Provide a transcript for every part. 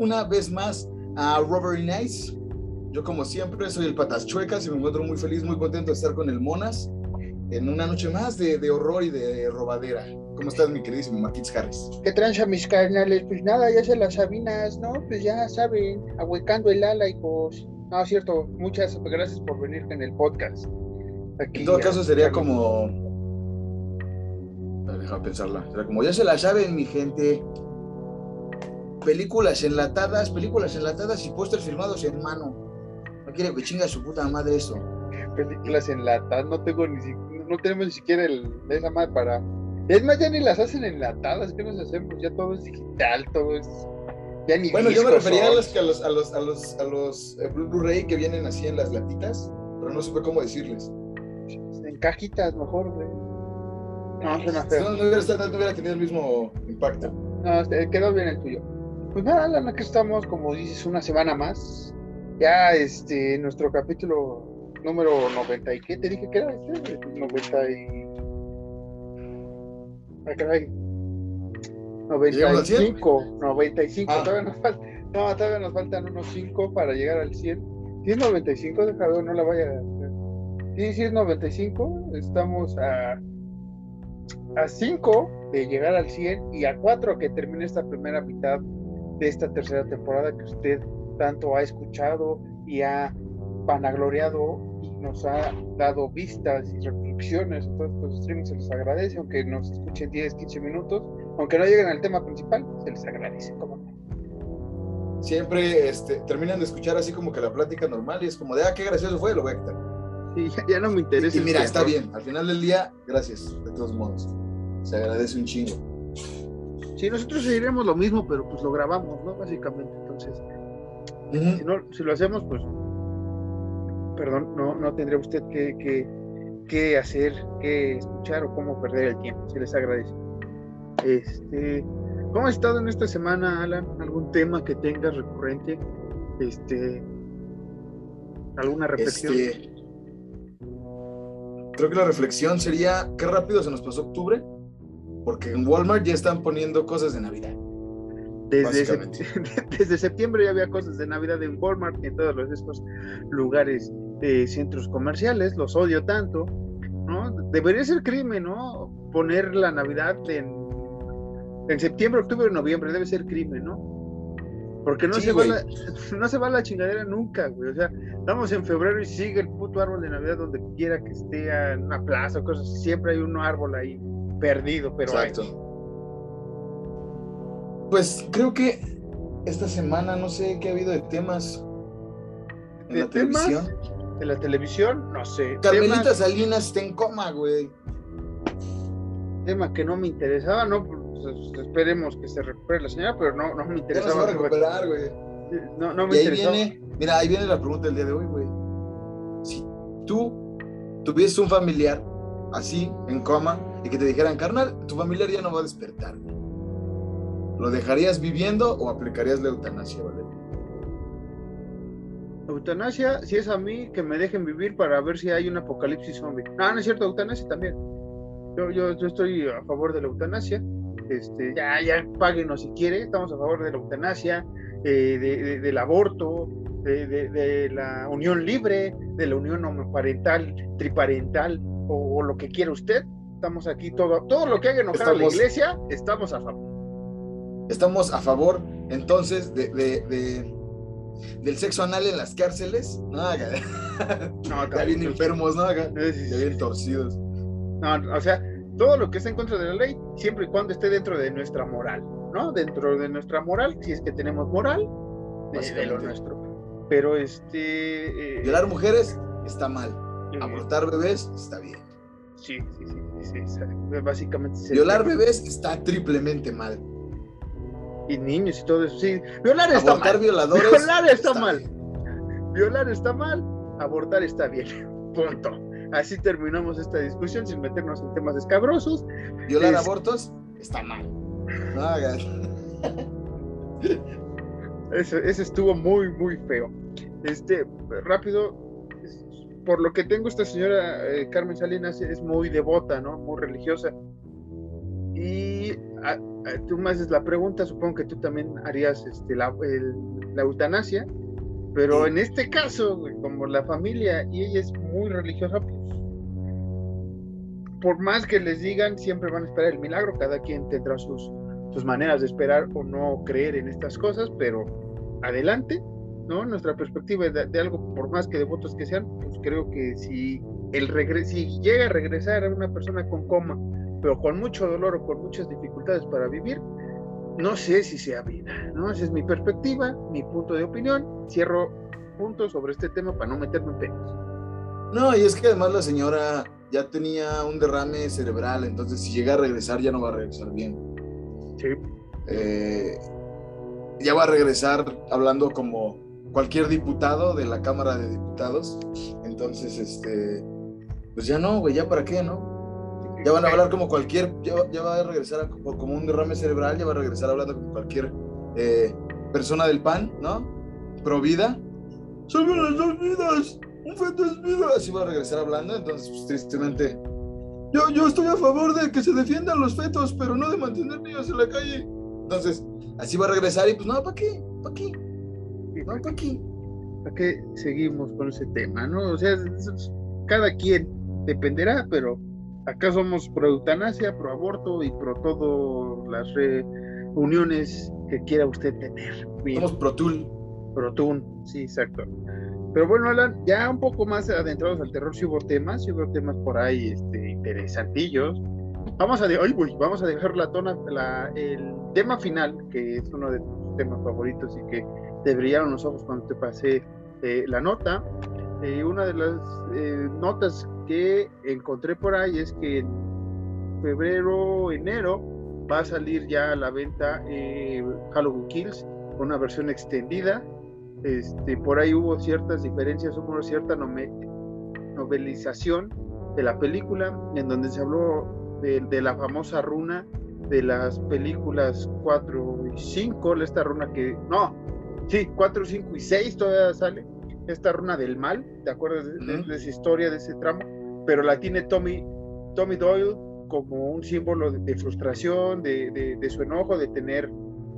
una vez más a Robbery Nights. Yo, como siempre, soy el Patas Chuecas y me encuentro muy feliz, muy contento de estar con el Monas en una noche más de, de horror y de robadera. ¿Cómo estás, mi queridísimo Marquitz Harris? ¿Qué tranza, mis carnales? Pues nada, ya se las sabinas, ¿no? Pues ya saben, ahuecando el ala, hijos. No, es cierto, muchas gracias por venir en el podcast. Aquí en todo caso, sería como. Déjame pensarla. Sería como, ya se la saben, mi gente películas enlatadas, películas enlatadas y pósters firmados en mano. No quiere que chinga su puta madre eso. Películas enlatadas, no tengo ni no tenemos ni siquiera el, esa madre para. Es más, ya ni las hacen enlatadas, ¿qué nos hacemos? Ya todo es digital, todo es. Ya ni bueno, yo me refería a los, a los, a los, a los, a los eh, Blu-ray que vienen así en las latitas, pero no supe cómo decirles. En cajitas, mejor, güey. No, suena feo. No, no, hubiera, no hubiera tenido el mismo impacto. No, quedó bien el tuyo. Pues nada, Lana, que estamos, como dices, una semana más. Ya, este, nuestro capítulo número 90 y qué te dije que era este, 90 y... Ah, caray. 95, 95, ah. todavía nos falta, no, todavía nos faltan unos 5 para llegar al 100. Si es 95, deja ver, no la vaya a Sí, sí es 95, estamos a a 5 de llegar al 100 y a 4 que termine esta primera mitad de esta tercera temporada que usted tanto ha escuchado y ha vanagloriado y nos ha dado vistas y reflexiones en todos estos streams, se les agradece, aunque nos escuchen 10, 15 minutos, aunque no lleguen al tema principal, se les agradece, como Siempre este, terminan de escuchar así como que la plática normal y es como de, ah, qué gracioso fue, lo voy a quitar. Sí, ya, no me interesa. Y, mira, está bien, al final del día, gracias, de todos modos. Se agradece un chingo. Sí, nosotros seguiremos lo mismo, pero pues lo grabamos, ¿no? Básicamente, entonces, si, no, si lo hacemos, pues, perdón, no, no tendría usted que, que, hacer, que escuchar o cómo perder el tiempo, se les agradece. Este, ¿Cómo ha estado en esta semana, Alan? ¿Algún tema que tengas recurrente? Este, ¿Alguna reflexión? Este, creo que la reflexión sería, qué rápido se nos pasó octubre porque en Walmart ya están poniendo cosas de Navidad. Desde, desde septiembre ya había cosas de Navidad en Walmart y en todos los, estos lugares de centros comerciales, los odio tanto, ¿no? Debería ser crimen, ¿no? Poner la Navidad en, en septiembre, octubre, noviembre, debe ser crimen, ¿no? Porque no, se va la, no se va la chingadera nunca, güey. O sea, estamos en febrero y sigue el puto árbol de Navidad donde quiera que esté en una plaza o cosas. Siempre hay un árbol ahí perdido, pero Exacto. Pues creo que esta semana no sé qué ha habido de temas en ¿De la televisión. ¿De la televisión? No sé. Carmelita Salinas está en coma, güey. Tema que no me interesaba, ¿no? Pues, esperemos que se recupere la señora, pero no, no me interesaba. No se va a recuperar, güey. No, no me y Viene, mira, ahí viene la pregunta del día de hoy, güey. Si tú tuvieses un familiar así, en coma, y que te dijeran, carnal, tu familiar ya no va a despertar. ¿Lo dejarías viviendo o aplicarías la eutanasia, Valeria? Eutanasia, si es a mí, que me dejen vivir para ver si hay un apocalipsis zombie. No, no es cierto, eutanasia también. Yo, yo, yo estoy a favor de la eutanasia. Este, ya, ya páguenos si quiere, estamos a favor de la eutanasia, eh, del aborto, de, de, la unión libre, de la unión homoparental, triparental o, lo que quiera usted estamos aquí, todo, todo lo que haga enojar a la iglesia, estamos a favor. Estamos a favor, entonces, de, de, del sexo anal en las cárceles. No, no ya bien enfermos, ¿no? Ya bien torcidos. No, o sea, todo lo que está en contra de la ley, siempre y cuando esté dentro de nuestra moral, ¿no? Dentro de nuestra moral, si es que tenemos moral, de, lo nuestro. Pero este. Eh, Violar mujeres está mal. Abortar bebés está bien. Sí, sí, sí básicamente. Violar bebés está triplemente mal. Y niños y todo eso, sí. Violar está mal. violadores. Violar está, mal. Violar está mal, abortar está bien. Punto. Así terminamos esta discusión sin meternos en temas escabrosos. Violar abortos está mal. No ese estuvo muy, muy feo. Este, rápido, por lo que tengo, esta señora eh, Carmen Salinas es muy devota, ¿no? Muy religiosa. Y eh, tú me haces la pregunta, supongo que tú también harías este, la, la eutanasia, pero en este caso, como la familia y ella es muy religiosa, pues por más que les digan, siempre van a esperar el milagro, cada quien tendrá sus, sus maneras de esperar o no creer en estas cosas, pero adelante, ¿no? Nuestra perspectiva de, de algo, por más que devotos que sean, pues creo que si, el regre si llega a regresar a una persona con coma, pero con mucho dolor o con muchas dificultades para vivir, no sé si sea vida, ¿no? Esa es mi perspectiva, mi punto de opinión. Cierro puntos sobre este tema para no meterme en pedos. No, y es que además la señora ya tenía un derrame cerebral, entonces si llega a regresar ya no va a regresar bien. Sí. Eh, ya va a regresar hablando como cualquier diputado de la Cámara de Diputados. Entonces, este, pues ya no, güey, ya para qué, ¿no? Ya van a hablar como cualquier, ya, va a regresar como, un derrame cerebral, ya va a regresar hablando como cualquier eh, persona del PAN, ¿no? Pro vida. Salven las dos vidas, un feto es vida. Así va a regresar hablando, entonces, pues tristemente. Yo, yo estoy a favor de que se defiendan los fetos, pero no de mantener niños en la calle. Entonces, así va a regresar y pues no, ¿para qué? ¿Para qué? No, ¿para qué? ¿Para qué seguimos con ese tema, no? O sea, cada quien dependerá, pero acá somos pro eutanasia, pro aborto y pro todas las reuniones que quiera usted tener. Somos pro tul. Pro tul, sí, exacto. Pero bueno, Alan, ya un poco más adentrados al terror, si hubo temas, si hubo temas por ahí este, interesantillos. Vamos a, de, vamos a dejar la tona, la, el tema final, que es uno de tus temas favoritos y que te brillaron los ojos cuando te pasé eh, la nota. Eh, una de las eh, notas que encontré por ahí es que en febrero, enero va a salir ya a la venta eh, Halloween Kills, una versión extendida. Este, por ahí hubo ciertas diferencias, hubo cierta novelización de la película, en donde se habló de, de, la famosa runa de las películas 4 y 5, esta runa que, no, sí, 4, 5 y 6 todavía sale, esta runa del mal, ¿te acuerdas de, esa historia, de ese tramo? Pero la tiene Tommy, Tommy Doyle como un símbolo de, frustración, de, su enojo, de tener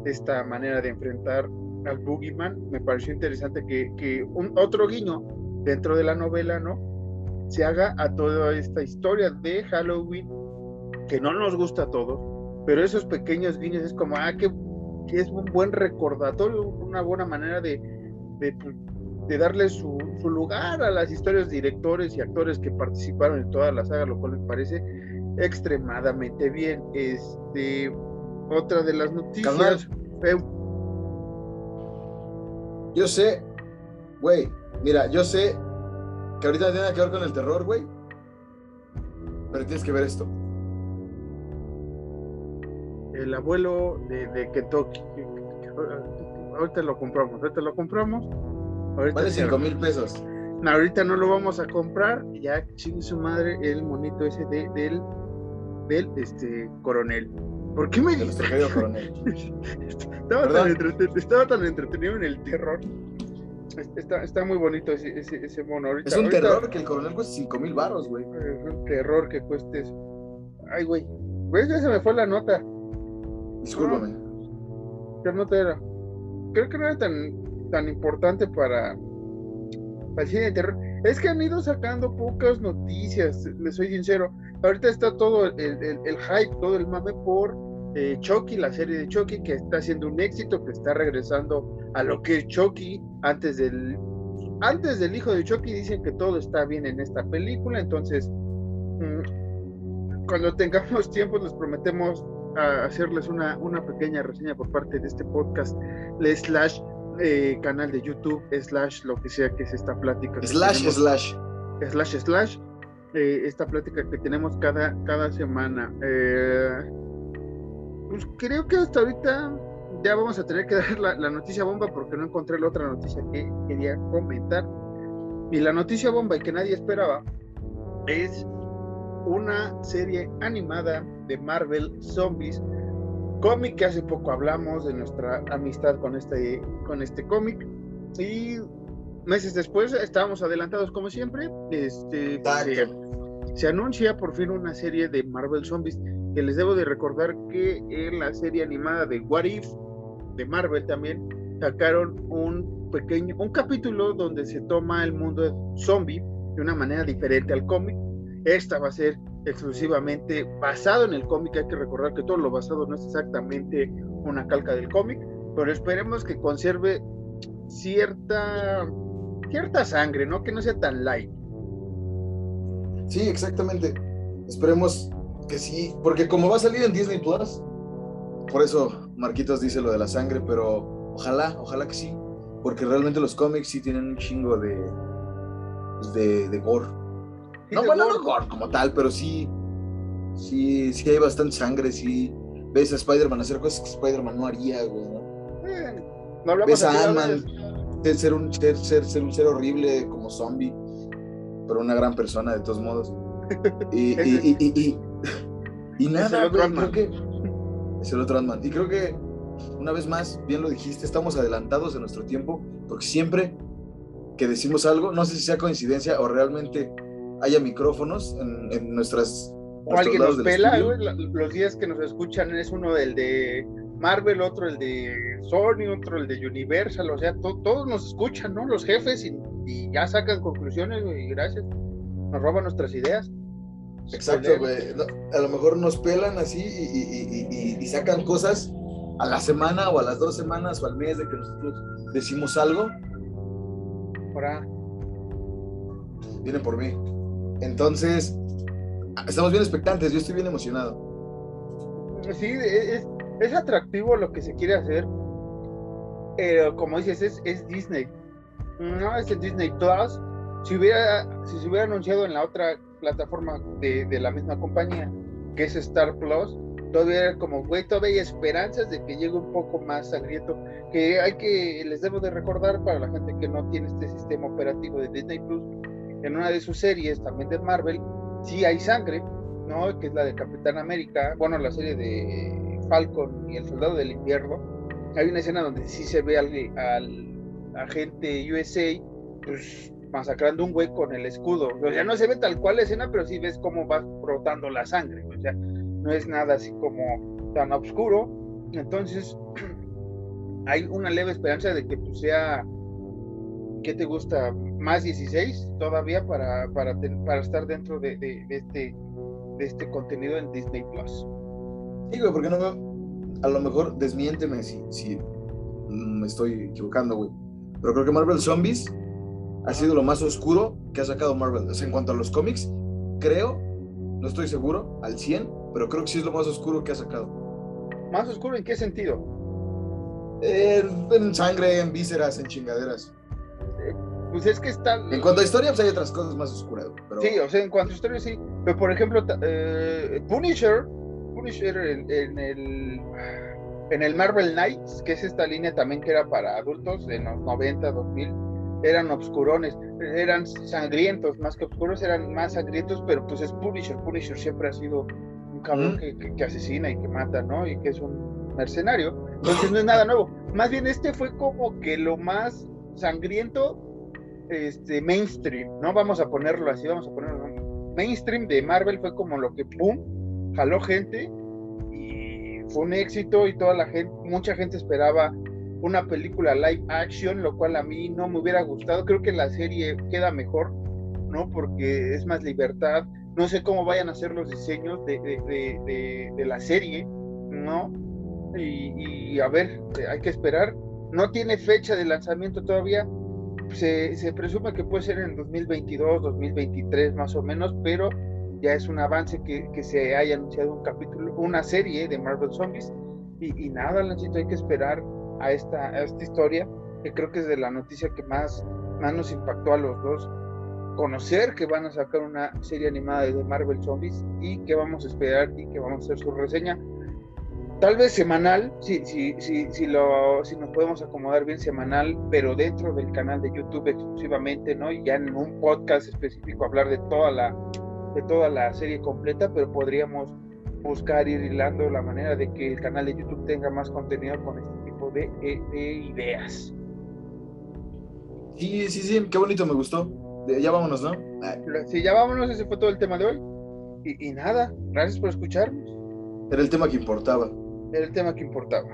esta manera de enfrentar al Boogeyman. Me pareció interesante que, un, otro guiño dentro de la novela, ¿no? Se haga a toda esta historia de Halloween que no nos gusta a todos, pero esos pequeños guiños es como, ah, que, es un buen recordatorio, una buena manera de, de, pues, de darle su, lugar a las historias, directores y actores que participaron en toda la saga, lo cual me parece extremadamente bien. Este, otra de las noticias. yo sé, güey, mira, yo sé que ahorita tiene que ver con el terror, güey, pero tienes que ver esto. El abuelo de, de Kentucky. Ahorita lo compramos, ahorita lo compramos vale 5 mil pesos. No, ahorita no lo vamos a comprar. Ya chingue su madre el monito ese de, del, del este, coronel. ¿Por qué me querido coronel. estaba, tan entretenido, estaba, tan entretenido en el terror. Está, está muy bonito ese, ese, ese mono. Ahorita, es un terror que el coronel cueste 5 mil baros, güey. Es un terror que cueste eso. Ay, güey. Güey, ya se me fue la nota. Discúlpame. ¿Qué nota era? Creo que no era tan tan importante para, el cine de terror. Es que han ido sacando pocas noticias, les soy sincero. Ahorita está todo el, el, hype, todo el mame por eh, Chucky, la serie de Chucky, que está haciendo un éxito, que está regresando a lo que es Chucky antes del antes del hijo de Chucky dicen que todo está bien en esta película, entonces mm, cuando tengamos tiempo les prometemos a hacerles una, una pequeña reseña por parte de este podcast, slash eh, canal de YouTube, slash, lo que sea que es esta plática. Slash, slash. Slash, slash. Eh, esta plática que tenemos cada, cada semana. Eh, pues creo que hasta ahorita ya vamos a tener que dar la, la, noticia bomba porque no encontré la otra noticia que quería comentar. Y la noticia bomba y que nadie esperaba es una serie animada de Marvel Zombies cómic que hace poco hablamos de nuestra amistad con este, con este cómic. Y meses después estábamos adelantados como siempre. Este, se, anuncia por fin una serie de Marvel Zombies que les debo de recordar que en la serie animada de What If de Marvel también sacaron un pequeño, un capítulo donde se toma el mundo zombie de una manera diferente al cómic. Esta va a ser exclusivamente basado en el cómic. Hay que recordar que todo lo basado no es exactamente una calca del cómic, pero esperemos que conserve cierta cierta sangre, ¿no? Que no sea tan light. Sí, exactamente. Esperemos que sí, porque como va a salir en Disney Plus, por eso Marquitos dice lo de la sangre, pero ojalá, ojalá que sí, porque realmente los cómics sí tienen un chingo de de, de gore. No, bueno, no gore como tal, pero sí, sí, sí hay bastante sangre, sí ves a Spider-Man hacer cosas que Spider-Man no haría, güey, ¿no? Eh, no hablamos ves a Ant-Man ser un ser, ser, ser, un ser horrible como zombie, pero una gran persona de todos modos. Y, y, y, y nada, creo que es el otro Ant-Man. Y creo que una vez más, bien lo dijiste, estamos adelantados de nuestro tiempo, porque siempre que decimos algo, no sé si sea coincidencia o realmente haya micrófonos en, en nuestras o alguien nos pela, los días que nos escuchan es uno del de Marvel, otro el de Sony, otro el de Universal, o sea, todos nos escuchan, ¿no? Los jefes y, ya sacan conclusiones, y gracias, nos roban nuestras ideas. Exacto, güey. a lo mejor nos pelan así y, sacan cosas a la semana o a las dos semanas o al mes de que nosotros decimos algo. Ahora. Viene por mí. Entonces, estamos bien expectantes, yo estoy bien emocionado. Sí, es, es atractivo lo que se quiere hacer, pero como dices, es, es Disney. No es el Disney Plus. Si, hubiera, si se hubiera anunciado en la otra plataforma de, de la misma compañía, que es Star Plus, todavía era como, güey, todavía hay esperanzas de que llegue un poco más sangriento. Que hay que, les debo de recordar para la gente que no tiene este sistema operativo de Disney Plus, en una de sus series, también de Marvel, sí hay sangre, ¿no? Que es la de Capitán América, bueno, la serie de Falcon y el Soldado del Invierno, hay una escena donde sí se ve al, agente USA, pues masacrando un güey con el escudo. O sea, no se ve tal cual la escena, pero sí ves cómo va brotando la sangre. O sea, no es nada así como tan oscuro. Entonces, hay una leve esperanza de que pues, sea, ¿qué te gusta? Más 16 todavía para, para, para estar dentro de, de, este, de este contenido en Disney Plus. Sí, güey, porque no A lo mejor desmiénteme si, si me estoy equivocando, güey. Pero creo que Marvel Zombies ha sido lo más oscuro que ha sacado Marvel. O sea, en cuanto a los cómics, creo, no estoy seguro al 100, pero creo que sí es lo más oscuro que ha sacado. ¿Más oscuro en qué sentido? en sangre, en vísceras, en chingaderas. Pues es que está. En cuanto a historia, pues hay otras cosas más oscuras. Pero... Sí, o sea, en cuanto a historia, sí. Pero por ejemplo, eh, Punisher Punisher en, el en el Marvel Knights, que es esta línea también que era para adultos en los 90, 2000, eran obscurones, eran sangrientos, más que oscuros, eran más sangrientos, pero pues es Punisher. Punisher siempre ha sido un cabrón que, asesina y que mata, ¿no? Y que es un mercenario. Entonces no es nada nuevo. Más bien este fue como que lo más sangriento, este, mainstream, ¿no? Vamos a ponerlo así, vamos a ponerlo. Mainstream de Marvel fue como lo que, ¡pum!, jaló gente y fue un éxito y toda la gente, mucha gente esperaba una película live action, lo cual a mí no me hubiera gustado. Creo que la serie queda mejor, ¿no? Porque es más libertad. No sé cómo vayan a ser los diseños de, de, la serie, ¿no? Y, a ver, hay que esperar. No tiene fecha de lanzamiento todavía. Se, presume que puede ser en 2022, 2023 más o menos, pero ya es un avance que, que, se haya anunciado un capítulo, una serie de Marvel Zombies. Y, y nada, Lanchito, hay que esperar a esta, esta historia, que creo que es de la noticia que más, más nos impactó a los dos. Conocer que van a sacar una serie animada de Marvel Zombies y que vamos a esperar y que vamos a hacer su reseña. Tal vez semanal, si, si, si, si, lo, si nos podemos acomodar bien semanal, pero dentro del canal de YouTube exclusivamente, ¿no? Y ya en un podcast específico hablar de toda la, de toda la serie completa, pero podríamos buscar ir hilando la manera de que el canal de YouTube tenga más contenido con este tipo de, ideas. Sí, sí, sí, qué bonito, me gustó. Ya vámonos, ¿no? Sí, ya vámonos, ese fue todo el tema de hoy. Y, y nada, gracias por escucharnos. Era el tema que importaba. Era el tema que importaba.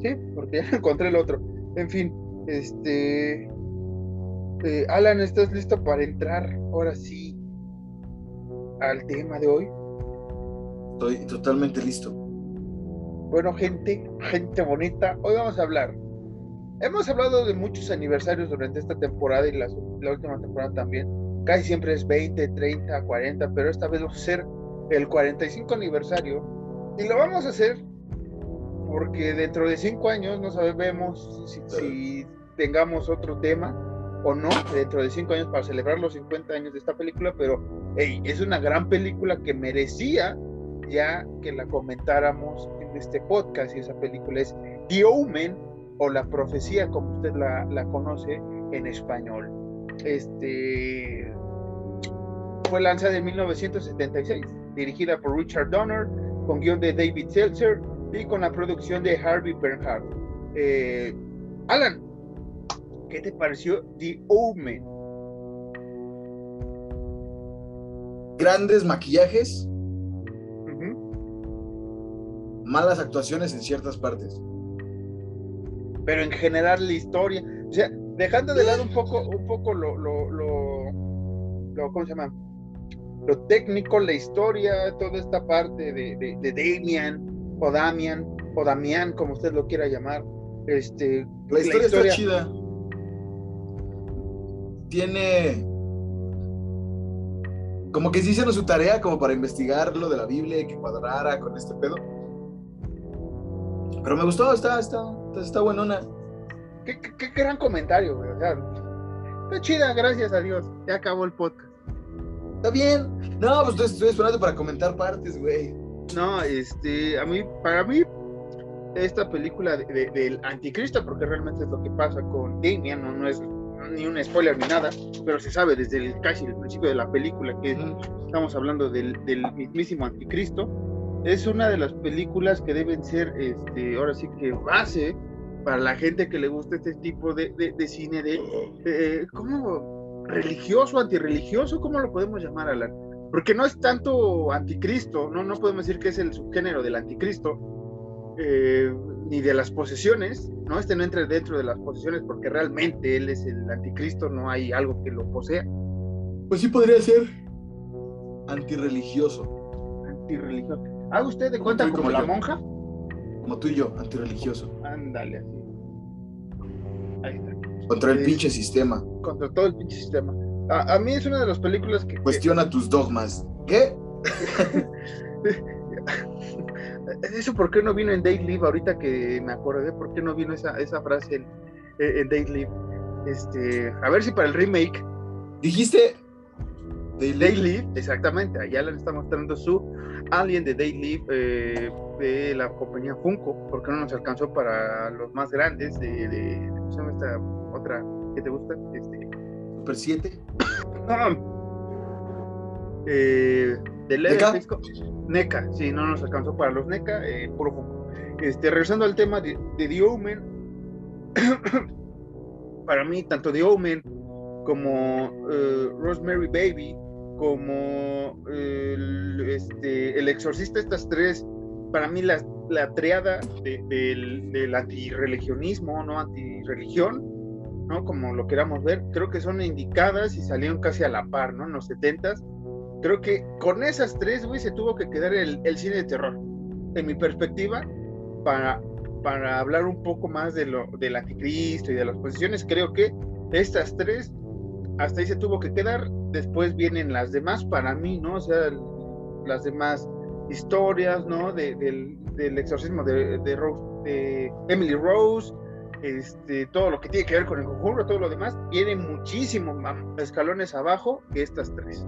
Sí, porque ya encontré el otro. En fin, este. Eh, Alan, ¿estás listo para entrar ahora sí al tema de hoy? Estoy totalmente listo. Bueno, gente, gente bonita, hoy vamos a hablar. Hemos hablado de muchos aniversarios durante esta temporada y la, la última temporada también. Casi siempre es 20, 30, 40, pero esta vez vamos a hacer el 45 aniversario. Y lo vamos a hacer porque dentro de 5 años no sabemos si, si tengamos otro tema o no dentro de 5 años para celebrar los 50 años de esta película, pero hey, es una gran película que merecía ya que la comentáramos en este podcast y esa película es The Omen o La Profecía como usted la, la conoce en español. Este fue lanzada en 1976, dirigida por Richard Donner, con guion de David Seltzer y con la producción de Harvey Bernhardt. Eh, Alan, ¿qué te pareció The Omen? Grandes maquillajes, malas actuaciones en ciertas partes. Pero en general la historia, o sea, dejando de lado un poco, un poco lo, lo, lo, lo ¿cómo se llama? Lo técnico, la historia, toda esta parte de, de, de Damian, o Damian, o Damián, como usted lo quiera llamar. Este, la historia, está chida. Tiene como que sí hicieron su tarea como para investigar lo de la Biblia y que cuadrara con este pedo. Pero me gustó, está, está, está buenona. Qué, qué, gran comentario, güey. O sea, está chida, gracias a Dios. Ya acabó el podcast. Está bien. No, pues estoy, esperando para comentar partes, güey. No, este, a mí, para mí, esta película de, del anticristo, porque realmente es lo que pasa con Damian, no, no es ni un spoiler ni nada, pero se sabe desde el, casi el principio de la película que estamos hablando del, del mismísimo anticristo es una de las películas que deben ser, este, ahora sí que base para la gente que le gusta este tipo de, de, cine de, eh, ¿cómo? Religioso, antirreligioso, ¿cómo lo podemos llamar, Alan? Porque no es tanto anticristo, no, no podemos decir que es el subgénero del anticristo, eh, ni de las posesiones, ¿no? Este no entra dentro de las posesiones porque realmente él es el anticristo, no hay algo que lo posea. Pues sí podría ser antirreligioso. Antirreligioso. ¿Haga usted de cuenta como, la monja? Como tú y yo, antirreligioso. Ándale, así. Ahí está. Contra el pinche sistema. Contra todo el pinche sistema. A, mí es una de las películas que. Cuestiona tus dogmas. ¿Qué? Eso, ¿por qué no vino en Day Live? Ahorita que me acordé, ¿por qué no vino esa, esa frase en, en Day Live? Este, a ver si para el remake. Dijiste Day Live, exactamente. Allá le está mostrando su Alien de Day Live eh, de la compañía Funko, porque no nos alcanzó para los más grandes de, de, ¿cómo se llama esta otra que te gusta? Este, Super 7. eh, de NECA? NECA, sí, no nos alcanzó para los NECA, eh, puro Funko. Este, regresando al tema de, de The Omen, para mí, tanto The Omen como uh, Rosemary Baby como el, este, el exorcista, estas tres, para mí la, la triada del, del antirreligionismo, ¿no? Antirreligión, ¿no? Como lo queramos ver, creo que son indicadas y salieron casi a la par, ¿no? En los setentas. Creo que con esas tres, güey, se tuvo que quedar el, el cine de terror, en mi perspectiva, para, para hablar un poco más de lo, del anticristo y de las posiciones. Creo que estas tres hasta ahí se tuvo que quedar. Después vienen las demás para mí, ¿no? O sea, las demás historias, ¿no? del, del, exorcismo de, de, Rose, de Emily Rose, este, todo lo que tiene que ver con el conjuro, todo lo demás, viene muchísimo escalones abajo que estas tres.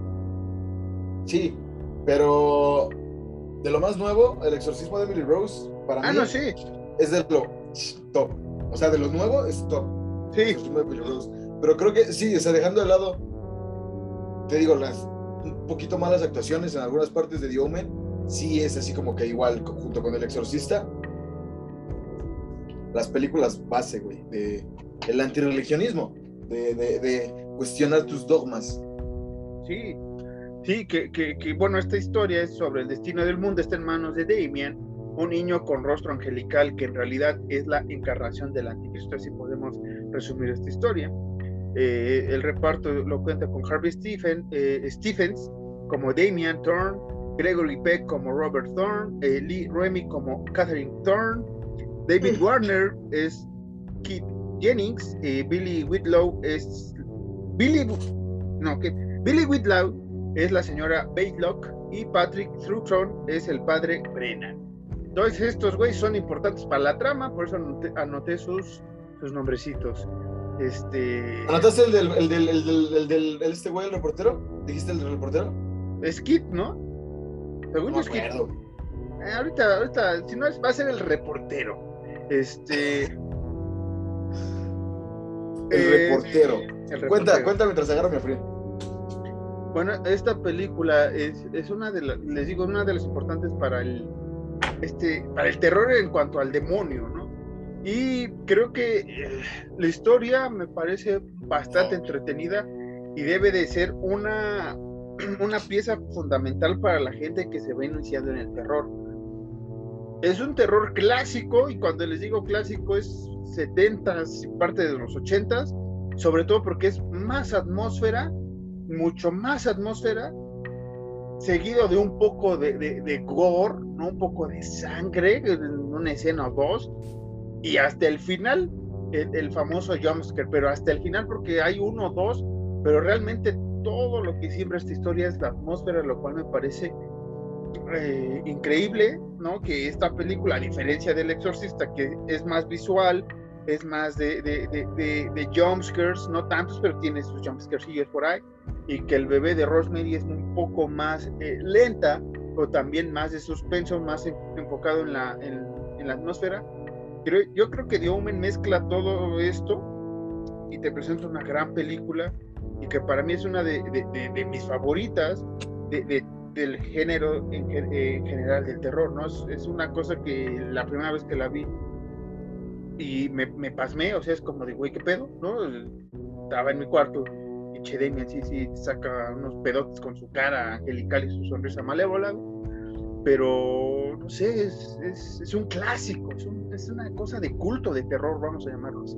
Sí, pero de lo más nuevo, el exorcismo de Emily Rose, para ah, mí no, sí. es de lo top. O sea, de lo nuevo es top. Sí. Pero creo que sí, o sea, dejando de lado, te digo, las un poquito malas actuaciones en algunas partes de The Omen, sí es así como que igual, junto con El Exorcista, las películas base, güey, de el antirreligionismo, de, de, de cuestionar tus dogmas. Sí, Sí, que, que, que, bueno, esta historia es sobre el destino del mundo, está en manos de Damien, un niño con rostro angelical que en realidad es la encarnación del anticristo, así podemos resumir esta historia. Eh, el reparto lo cuenta con Harvey Stephen, eh, Stephens como Damian Thorne, Gregory Peck como Robert Thorne, eh, Lee Remy como Catherine Thorne, David Warner es Keith Jennings, Billy Whitlow es Billy no que Billy Whitlow es la señora Baitlock y Patrick Thruton es el padre Brennan. Todos estos güeyes son importantes para la trama, por eso anoté, sus, sus nombrecitos. Este. ¿Anotaste el del, el del, el del, el este güey, el reportero? ¿Dijiste el del reportero? Es Kit, ¿no? Según no es Kit. Eh, ahorita, ahorita, si no es, va a ser el reportero. Este. El, eh, reportero. Cuenta, cuenta mientras agarro mi frío. Bueno, esta película es, es una de las, les digo, una de las importantes para el, este, para el terror en cuanto al demonio, ¿no? Y creo que eh, la historia me parece bastante entretenida y debe de ser una, una pieza fundamental para la gente que se va iniciando en el terror. Es un terror clásico y cuando les digo clásico es 70s y parte de los 80s, sobre todo porque es más atmósfera, mucho más atmósfera seguido de un poco de, gore, ¿no? un poco de sangre en una escena o dos, y hasta el final, el, famoso jumpscare, pero hasta el final porque hay uno o dos, pero realmente todo lo que siembra esta historia es la atmósfera, lo cual me parece eh, increíble, ¿no? Que esta película, a diferencia del Exorcista, que es más visual, es más de, de, de, de, jumpscares, no tantos, pero tiene sus jumpscares por ahí, y que el bebé de Rosemary es un poco más eh, lenta, o también más de suspenso, más enfocado en la, en, la atmósfera. Pero yo creo que Omen mezcla todo esto y te presenta una gran película y que para mí es una de, mis favoritas del género en, general del terror, ¿no? Es, es, una cosa que la primera vez que la vi y me, pasmé, o sea, es como de, güey, ¿qué pedo? ¿No? Estaba en mi cuarto y Che sí, sí, saca unos pedotes con su cara angelical y su sonrisa malévola, pero no sé, es, es, es un clásico, es, una cosa de culto, de terror, vamos a llamarlo así.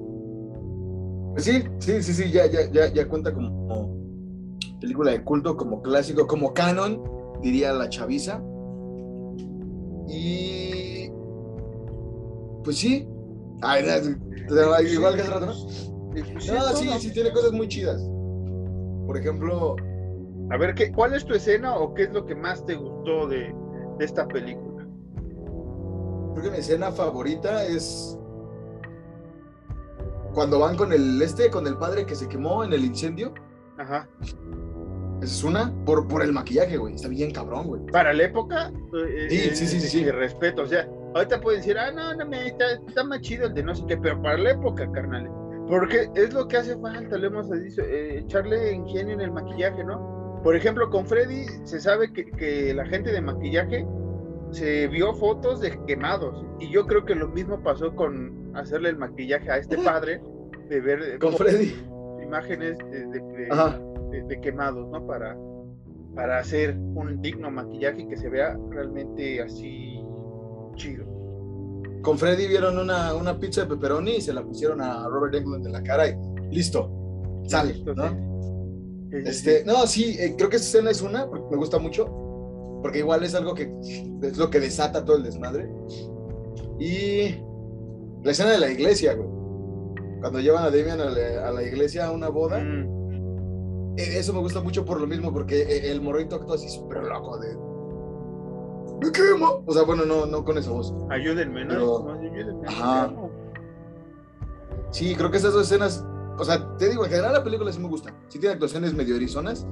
Sí, sí, sí, sí, ya, ya, ya, ya cuenta como película de culto, como clásico, como canon, diría la chaviza. Y pues sí, Ay, igual que hace rato, ¿no? No, sí, sí, tiene cosas muy chidas. Por ejemplo. A ver, ¿qué, ¿cuál es tu escena o qué es lo que más te gustó de, de esta película? Creo que mi escena favorita es cuando van con el este, con el padre que se quemó en el incendio. Ajá. Esa es una, por, por el maquillaje, güey. Está bien cabrón, güey. Para la época, eh, sí, sí, sí, sí, sí. respeto. O sea, ahorita pueden decir, ah, no, no, me, está, está más chido el de no sé qué, pero para la época, carnal. Porque es lo que hace falta, le hemos dicho, eh, echarle ingenio en el maquillaje, ¿no? Por ejemplo, con Freddy se sabe que, que, la gente de maquillaje se vio fotos de quemados. Y yo creo que lo mismo pasó con hacerle el maquillaje a este padre, de ver con Freddy imágenes de, de, de, quemados, ¿no? Para, para hacer un digno maquillaje que se vea realmente así chido. Con Freddy vieron una, una pizza de pepperoni y se la pusieron a Robert Englund en la cara y listo, sale, ¿no? este, no, sí, eh, creo que esa escena es una, porque me gusta mucho, porque igual es algo que es lo que desata todo el desmadre. Y la escena de la iglesia, güey. Cuando llevan a Damian a la, iglesia a una boda. Mm. E, eso me gusta mucho por lo mismo, porque e, el morrito actúa así súper loco de... ¡Me quemo! O sea, bueno, no, no con esa voz. Ayúdenme, ¿no? ayúdenme. Ajá. Sí, creo que esas dos escenas, o sea, te digo, en general la película sí me gusta. Sí tiene actuaciones medio erizonas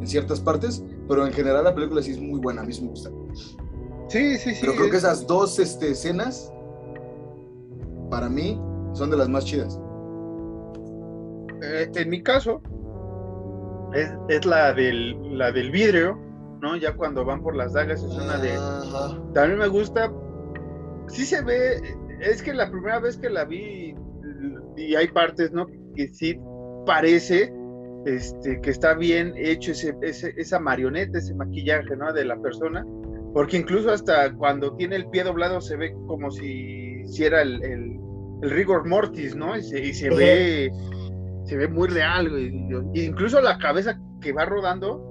en ciertas partes, pero en general la película sí es muy buena, a mí sí me gusta. Sí, sí, sí. Pero creo que esas dos este, escenas, para mí, son de las más chidas. Eh, en mi caso, es, la, del, la del vidrio, ¿no? Ya cuando van por las dagas es una de... También me gusta, sí se ve, es que la primera vez que la vi y hay partes, ¿no? Que sí parece este, que está bien hecho ese, esa marioneta, ese maquillaje, ¿no? De la persona, porque incluso hasta cuando tiene el pie doblado se ve como si hiciera el, el, rigor mortis, ¿no? Y se, ve se ve muy real, güey. incluso la cabeza que va rodando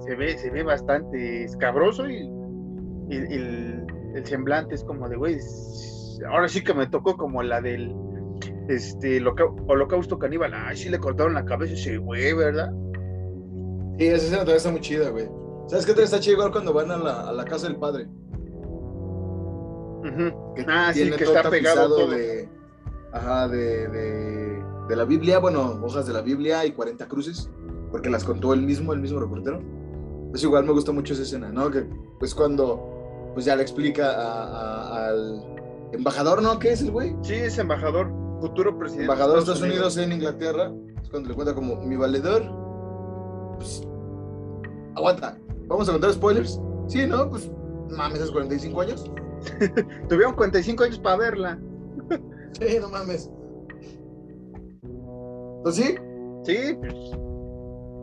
se ve, se ve bastante escabroso y, el, el, semblante es como de, güey, ahora sí que me tocó como la del este, Holocausto Caníbal, ay, sí le cortaron la cabeza ese güey, ¿verdad? Sí, esa escena todavía está muy chida, güey. ¿Sabes qué te está chido igual cuando van a la, a la casa del padre? ah, sí, que está pegado todo. De, ajá, de, de, de, la Biblia, bueno, hojas de la Biblia y 40 cruces, porque las contó él mismo, el mismo reportero. Pues igual me gusta mucho esa escena, ¿no? Que pues cuando pues ya le explica al embajador, ¿no? ¿Qué es el güey? Sí, es embajador futuro presidente. Embajador de Estados Unidos, en Inglaterra, es cuando le cuenta como mi valedor. Pues, aguanta, ¿vamos a contar spoilers? Sí, ¿no? Pues mames, ¿es 45 años? Tuvieron 45 años para verla. sí, no mames. ¿O sí? Sí, pues.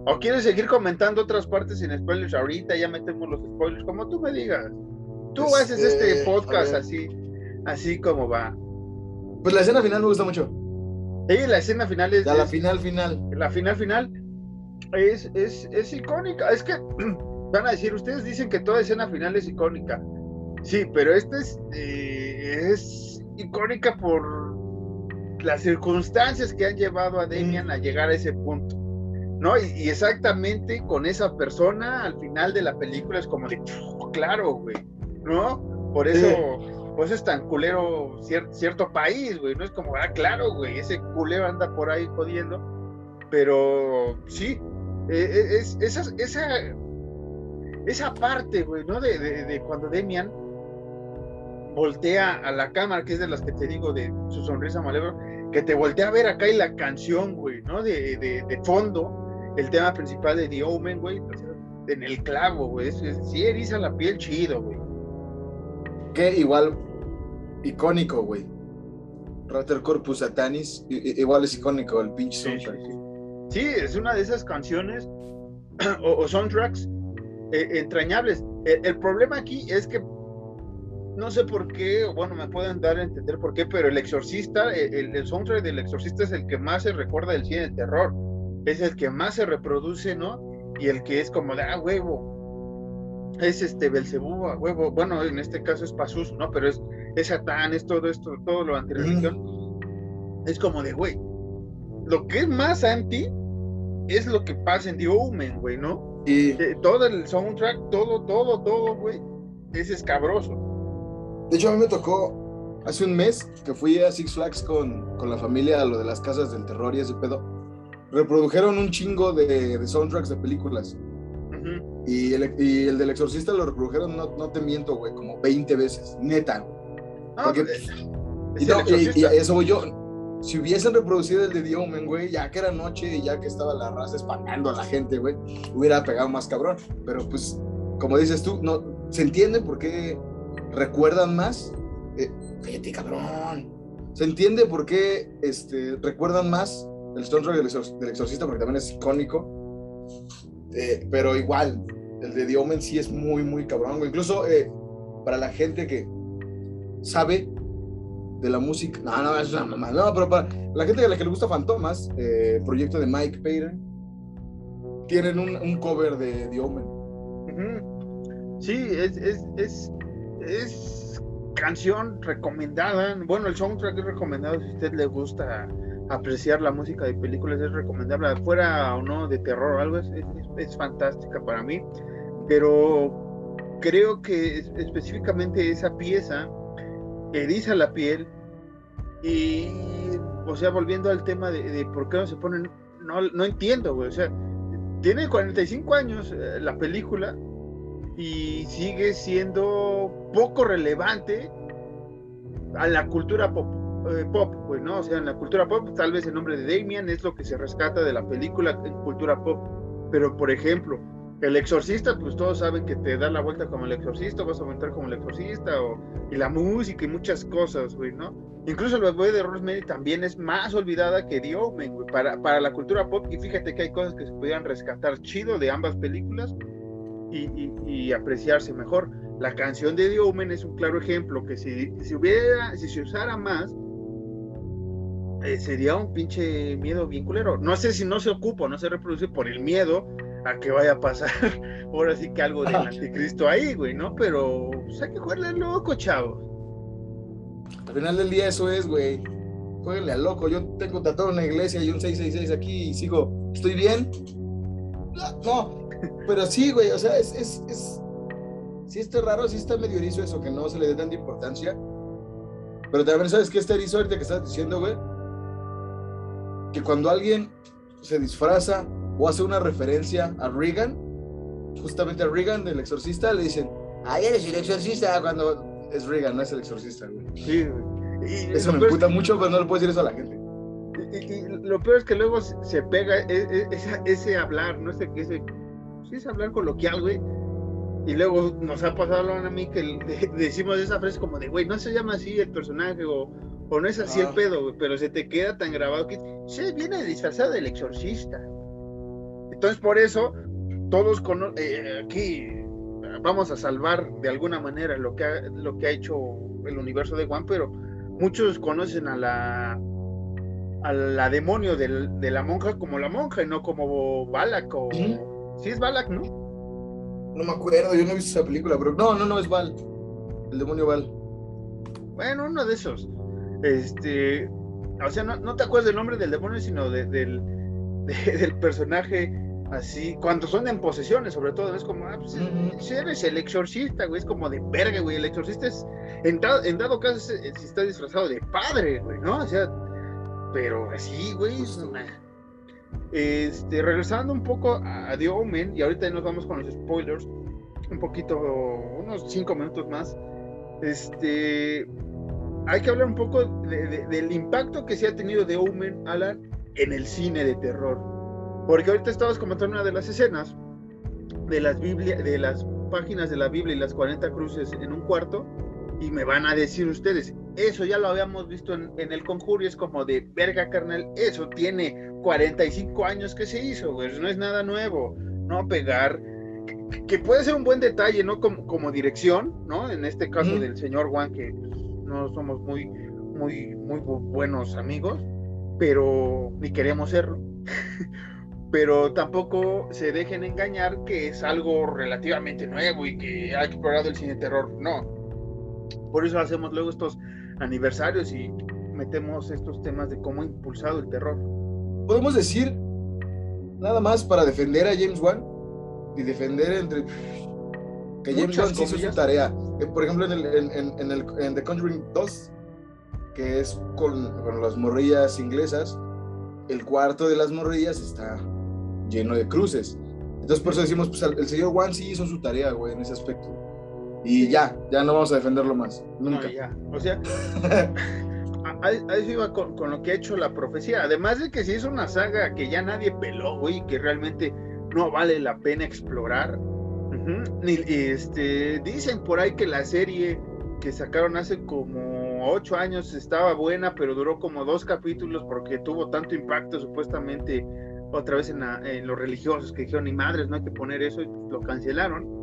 ¿O quieres seguir comentando otras partes sin spoilers ahorita? Ya metemos los spoilers, como tú me digas. Tú este, haces este podcast así, así como va. Pues la escena final me gusta mucho. Sí, la escena final es. la final final. La final final es, es, es icónica. Es que van a decir, ustedes dicen que toda escena final es icónica. Sí, pero esta es, eh, es icónica por las circunstancias que han llevado a Demian a llegar a ese punto. ¿No? Y, exactamente con esa persona al final de la película es como de, claro, güey, ¿no? Por eso pues es tan culero cierto país, güey. No es como, ah, claro, güey, ese culero anda por ahí jodiendo. Pero sí, e, e, es, esa, esa, esa parte, güey, ¿no? De, de, cuando Demian voltea a la cámara, que es de las que te digo, de su sonrisa malévola, que te voltea a ver acá y la canción, güey, ¿no? De, de, fondo, el tema principal de The Omen, güey, en el clavo, güey. Sí eriza la piel chido, güey. Que igual icónico, güey. Rater Corpus Satanis, igual es icónico el pinche soundtrack. Sí, es una de esas canciones o, soundtracks eh, entrañables. El, problema aquí es que no sé por qué, bueno, me pueden dar a entender por qué, pero el exorcista, el, el, soundtrack del exorcista es el que más se recuerda del cine de terror. Es el que más se reproduce, ¿no? Y el que es como de, ah, huevo, es este Belcebú, huevo, bueno, en este caso es Pasus, ¿no? Pero es es Satán, es todo esto, todo lo antirreligión. Es como de, güey, lo que es más anti es lo que pasa en The Omen, güey, ¿no? Y todo el soundtrack, todo, todo, todo, güey, es escabroso. De hecho, a mí me tocó hace un mes que fui a Six Flags con, con la familia a lo de las casas del terror y ese pedo. Reprodujeron un chingo de, de soundtracks de películas. y, el, y, el, del exorcista lo reprodujeron, no, no te miento, güey, como 20 veces, neta, pues, y, eso voy yo. Si hubiesen reproducido el de Diomen, güey, ya que era noche y ya que estaba la raza espantando a la gente, güey, hubiera pegado más cabrón. Pero pues, como dices tú, no, se entiende por qué recuerdan más. Eh, cabrón. Se entiende por qué este, recuerdan más el Stone del, del Exorcista, porque también es icónico. Eh, pero igual, el de Diomen sí es muy, muy cabrón. Incluso eh, para la gente que, sabe de la música. No, no, es una mamá. No, pero para la gente a la que le gusta Fantomas, eh, proyecto de Mike Payton, tienen un, un cover de The Omen. Sí, es, es, es, es, canción recomendada. Bueno, el soundtrack es recomendado si a usted le gusta apreciar la música de películas, es recomendable, fuera o no de terror o algo, es, es fantástica para mí. Pero creo que específicamente esa pieza eriza la piel y, o sea, volviendo al tema de, por qué no se ponen, no, no entiendo, o sea, tiene 45 años eh, la película y sigue siendo poco relevante a la cultura pop, eh, pop, pues, ¿no? O sea, en la cultura pop, tal vez el nombre de Damian es lo que se rescata de la película en cultura pop, pero por ejemplo, El exorcista, pues todos saben que te da la vuelta como el exorcista, vas a aumentar como el exorcista, o, y la música y muchas cosas, güey, ¿no? Incluso la voz de Rosemary también es más olvidada que The Omen, para, para la cultura pop. Y fíjate que hay cosas que se pudieran rescatar chido de ambas películas y, apreciarse mejor. La canción de The Omen es un claro ejemplo que si, si hubiera, si se usara más, eh, sería un pinche miedo bien culero. No sé si no se ocupa, no se reproduce por el miedo a que vaya a pasar ahora sí que algo del anticristo ahí, güey, ¿no? Pero pues, hay que jugarle loco, chavos. Al final del día eso es, güey. Jueguenle a loco. Yo tengo tatuado en la iglesia y un 666 aquí y sigo. ¿Estoy bien? No, pero sí, güey. O sea, es, es, es... Sí está raro, sí está medio erizo eso, que no se le dé tanta importancia. Pero también sabes que este erizo ahorita que estás diciendo, güey, que cuando alguien se disfraza o hace una referencia a Reagan, justamente a Reagan del exorcista, le dicen, ah, eres el exorcista cuando es Reagan, no es el exorcista, güey. Sí, güey. eso me puta mucho cuando no le puedes decir eso a la gente. Y, lo peor es que luego se pega e, e, ese, hablar, no sé qué, ese, sí, es hablar coloquial, güey. Y luego nos ha pasado a mí que decimos esa frase como de, güey, no se llama así el personaje o, o no es así el ah. pedo, güey, pero se te queda tan grabado que se viene disfrazado del exorcista. Entonces, por eso, todos con, eh, aquí vamos a salvar de alguna manera lo que ha, lo que ha hecho el universo de Juan, pero muchos conocen a la a la demonio de la monja como la monja y no como Balak o ¿Sí? Es Balak, ¿no? No me acuerdo, yo no he visto esa película, pero no, no, no es Val. El demonio Val. Bueno, uno de esos. Este, o sea, no, te acuerdas del nombre del demonio, sino del, del personaje Así, cuando son en posesiones, sobre todo, es como, ah, pues si eres el exorcista, güey, es como de verga, güey. El exorcista es, en, dado caso, si está disfrazado de padre, güey, ¿no? O sea, pero así, güey. Este, regresando un poco a The Omen, y ahorita nos vamos con los spoilers, un poquito, unos cinco minutos más. Este, hay que hablar un poco del impacto que se ha tenido The Omen, Alan, en el cine de terror porque ahorita estabas comentando una de las escenas de de las páginas de la Biblia y las 40 cruces en un cuarto, y me van a decir ustedes, eso ya lo habíamos visto en, el conjuro y es como de verga carnal, eso tiene 45 años que se hizo, no es nada nuevo, no pegar, que, puede ser un buen detalle, ¿no? Como, como dirección, ¿no? En este caso del señor Juan, que no somos muy, muy, muy buenos amigos, pero ni queremos serlo. pero tampoco se dejen engañar que es algo relativamente nuevo y que ha explorado el cine terror. No. Por eso hacemos luego estos aniversarios y metemos estos temas de cómo ha impulsado el terror. Podemos decir, nada más para defender a James Wan y defender entre que James Wan hizo su tarea. Eh, por ejemplo, en, el, en, el, en The Conjuring 2, que es con, con las morrillas inglesas, el cuarto de las morrillas está lleno de cruces. Entonces por eso decimos, pues el señor Juan sí hizo su tarea, güey, en ese aspecto. Y ya, ya no vamos a defenderlo más. Nunca. ya. O sea, ahí iba con, con, lo que ha hecho la profecía. Además de que si es una saga que ya nadie peló, güey, que realmente no vale la pena explorar. este, dicen por ahí que la serie que sacaron hace como ocho años estaba buena, pero duró como dos capítulos porque tuvo tanto impacto supuestamente otra vez en, los religiosos que dijeron, ni madres, no hay que poner eso, y lo cancelaron.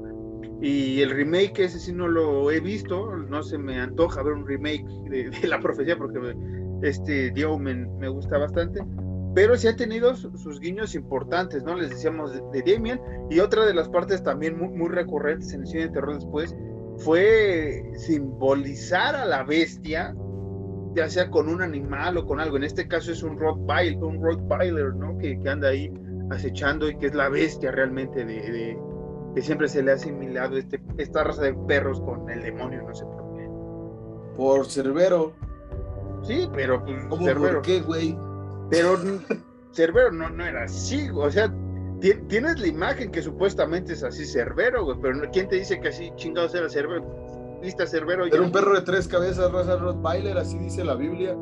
Y el remake, ese sí no lo he visto, no se me antoja ver un remake de, la profecía porque este Dio me, me, gusta bastante, pero sí ha tenido sus guiños importantes, ¿no? Les decíamos de, Damien, y otra de las partes también muy, muy recurrentes en el cine de terror después fue simbolizar a la bestia ya sea con un animal o con algo. En este caso es un Rottweiler, un Rottweiler, ¿no? Que, que, anda ahí acechando y que es la bestia realmente de, que siempre se le ha asimilado este, esta raza de perros con el demonio, no sé por qué. Por Cerbero. Sí, pero pues, ¿Cómo por qué, güey? Pero Cerbero no, no era así, o sea, tienes la imagen que supuestamente es así Cerbero, güey, pero ¿quién te dice que así chingados era Cerbero? lista Cerbero. Era un perro de tres cabezas, raza Rottweiler, así dice la Biblia.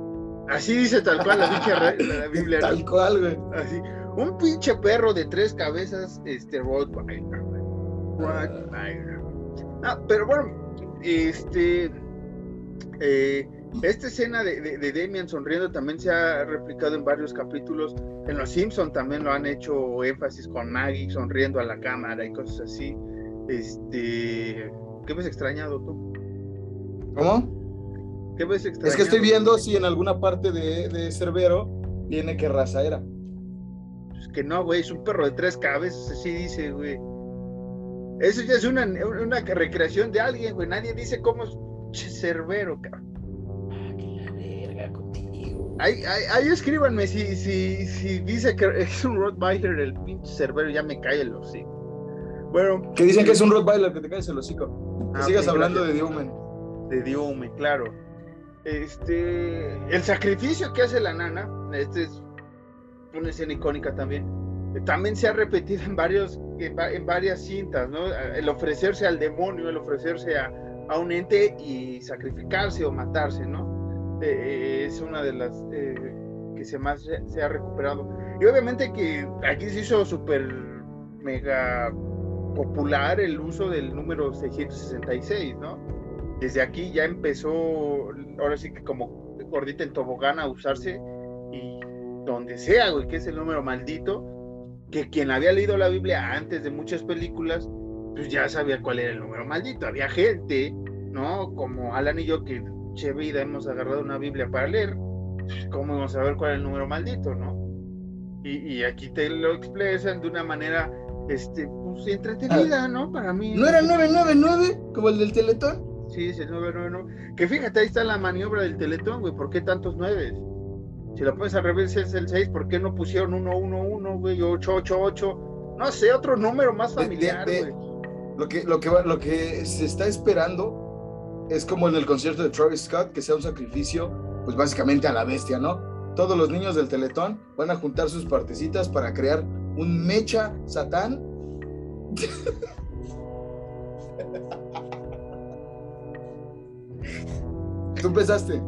Así dice tal cual la, la Biblia. tal cual, güey. Así. Un pinche perro de tres cabezas, este, Rottweiler, Ah, pero bueno, este, eh, esta escena de, de, Demian sonriendo también se ha replicado en varios capítulos. En Los Simpson también lo han hecho énfasis con Maggie sonriendo a la cámara y cosas así. Este, ¿qué ves extrañado tú? ¿Cómo? ¿Qué ves extrañado? Es que estoy viendo si en alguna parte de, de Cerbero viene qué raza era. Pues que no, güey, es un perro de tres cabezas, así dice, güey. Eso ya es una, una recreación de alguien, güey. Nadie dice cómo es Cerbero, cabrón. Ahí, ahí, escríbanme si, si, si dice que es un Rottweiler el pinche Cerbero, ya me cae el hocico. Bueno. Que dicen que es un Rottweiler, que te caes el hocico. Que ah, sigas hablando de Diomen. De Diomen, claro. Este, el sacrificio que hace la nana, este es una escena icónica también. También se ha repetido en varios, en, varias cintas, ¿no? El ofrecerse al demonio, el ofrecerse a, a un ente y sacrificarse o matarse, ¿no? Eh, es una de las eh, que se más se ha recuperado. Y obviamente que aquí se hizo súper mega popular el uso del número 666, ¿no? Desde aquí ya empezó, ahora sí que como gordita en tobogán a usarse y donde sea, güey, que es el número maldito, que quien había leído la Biblia antes de muchas películas, pues ya sabía cuál era el número maldito. Había gente, ¿no? Como Alan y yo, que che vida hemos agarrado una Biblia para leer, pues, ¿cómo vamos a saber cuál es el número maldito, no? Y, aquí te lo expresan de una manera, este, pues entretenida, ah. ¿no? Para mí. ¿No era 999 como el del Teletón? Sí, es el 999. Que fíjate, ahí está la maniobra del Teletón, güey, ¿por qué tantos nueves? Si lo pones al revés es el 6, ¿por qué no pusieron 111, güey, 888? No sé, otro número más familiar, güey. Lo que, lo, que, lo que se está esperando es como en el concierto de Travis Scott, que sea un sacrificio, pues básicamente a la bestia, ¿no? Todos los niños del Teletón van a juntar sus partecitas para crear un mecha satán. Tú empezaste,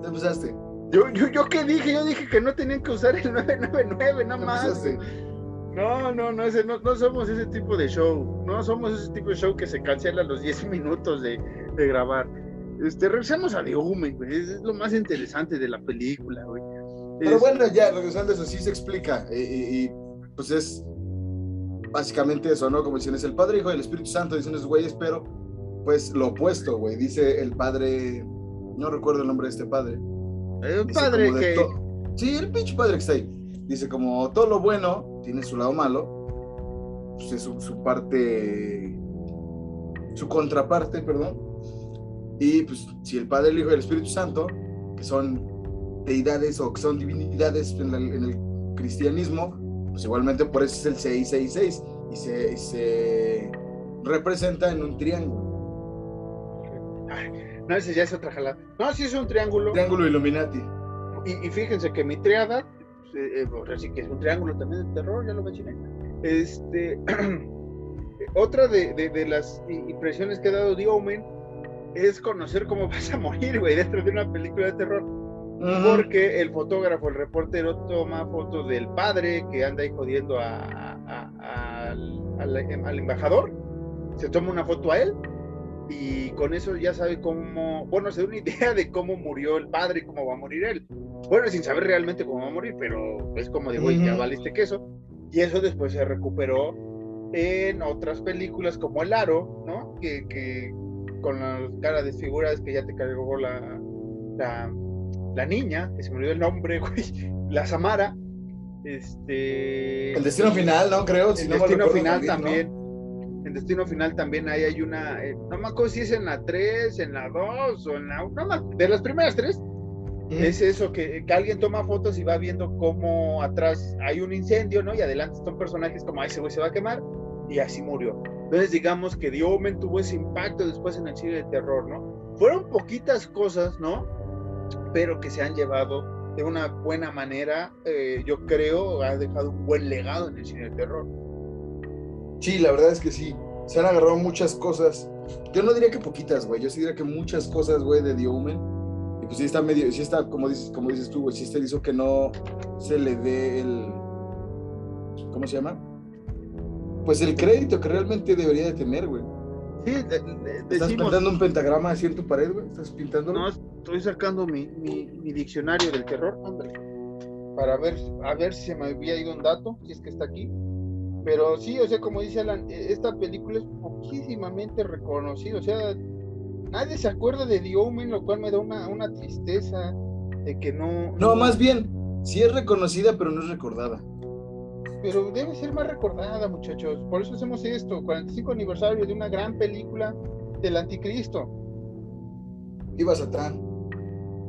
tú empezaste. Yo, yo, yo qué dije, yo dije que no tenían que usar el 999, nada más. No, no, no, ese, no, no somos ese tipo de show. No somos ese tipo de show que se cancela los 10 minutos de, de grabar. Este, regresamos a The Omen, güey. Es, lo más interesante de la película, güey. Pero bueno, ya, regresando a eso, sí se explica. Y, pues es básicamente eso, ¿no? Como dicen, es el Padre, Hijo y el Espíritu Santo, dicen esos güeyes, pero pues lo opuesto, güey. Dice el Padre, no recuerdo el nombre de este Padre el padre que. Sí, el pinche padre que está ahí. Dice, como todo lo bueno tiene su lado malo, pues es su, parte. Su contraparte, perdón. Y pues, si el Padre, el Hijo y el Espíritu Santo, que son deidades o que son divinidades en, el cristianismo, pues igualmente por eso es el 666 y se, y se representa en un triángulo. No, ese ya es otra jalada. No, sí es un triángulo. Triángulo Illuminati. Y, fíjense que mi triada, pues, eh, sí que es un triángulo también de terror, ya lo mencioné. Este, otra de, las impresiones que ha dado Diomen es conocer cómo vas a morir, güey, dentro de una película de terror. Porque el fotógrafo, el reportero, toma fotos del padre que anda ahí jodiendo al embajador. Se toma una foto a él y con eso ya sabe cómo, bueno, se da una idea de cómo murió el padre y cómo va a morir él. Bueno, sin saber realmente cómo va a morir, pero es como digo, ya valiste queso. Y eso después se recuperó en otras películas como El Aro, ¿no? Que, que con las caras desfiguradas que ya te cargó la, la, la niña, que se me olvidó el nombre, güey, la Samara. Este. El destino final, ¿no? Creo. El destino final también en Destino Final también ahí hay una, eh, no me acuerdo si es en la 3, en la 2 o en la no, de las primeras tres. Es eso, que, que, alguien toma fotos y va viendo cómo atrás hay un incendio, ¿no? Y adelante están personajes como, ese güey se va a quemar, y así murió. Entonces, digamos que The Omen tuvo ese impacto después en el cine de terror, ¿no? Fueron poquitas cosas, ¿no? Pero que se han llevado de una buena manera, eh, yo creo, ha dejado un buen legado en el cine de terror. Sí, la verdad es que sí. Se han agarrado muchas cosas. Yo no diría que poquitas, güey. Yo sí diría que muchas cosas, güey, de The Omen. Y pues sí está medio, sí está, como dices, como dices tú, güey, sí está hizo que no se le dé el, ¿cómo se llama? Pues el crédito que realmente debería de tener, güey. Sí, ¿Estás pintando un pentagrama así en tu pared, güey? ¿Estás pintando? No, estoy sacando mi, mi, mi diccionario del terror, hombre. Para ver, a ver si se me había ido un dato, si es que está aquí. Pero sí, o sea, como dice Alan, e, esta película es poquísimamente reconocida. O sea, nadie se acuerda de The Omen, lo cual me da una, una tristeza de que no. No, más bien, sí es reconocida, pero no es recordada. Pero debe ser más recordada, muchachos. Por eso hacemos esto: 45 aniversario de una gran película del Anticristo. Viva Satán.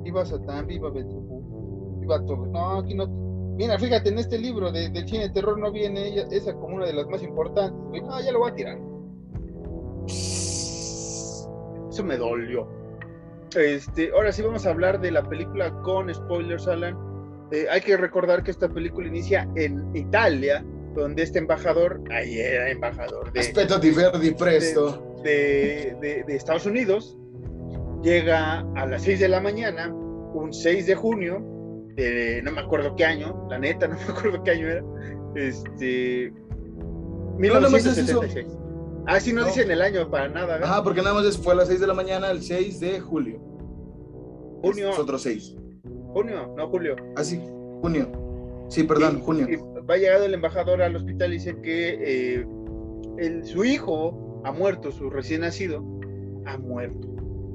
Viva Satán, viva Belzebú. Viva todo. No, aquí no Mira, fíjate, en este libro de, del cine de terror no viene esa como una de las más importantes. No, ya lo voy a tirar. Eso me dolió. Este, ahora sí vamos a hablar de la película con spoilers, Alan. Eh, hay que recordar que esta película inicia en Italia, donde este embajador, ahí era embajador de, Aspetto di Verdi Presto. De, de, de, Estados Unidos, llega a las 6 de la mañana, un 6 de junio, no me acuerdo qué año, la neta, no me acuerdo qué año era, este, 1976. ah, sí, no, dicen el año para nada. ¿verdad? Ah, porque nada más fue a las 6 de la mañana, el 6 de julio. Junio. Es otro 6. Junio, no julio. Ah, sí, junio. Sí, perdón, junio. va llegado el embajador al hospital y dice que eh, el, su hijo ha muerto, su recién nacido, ha muerto,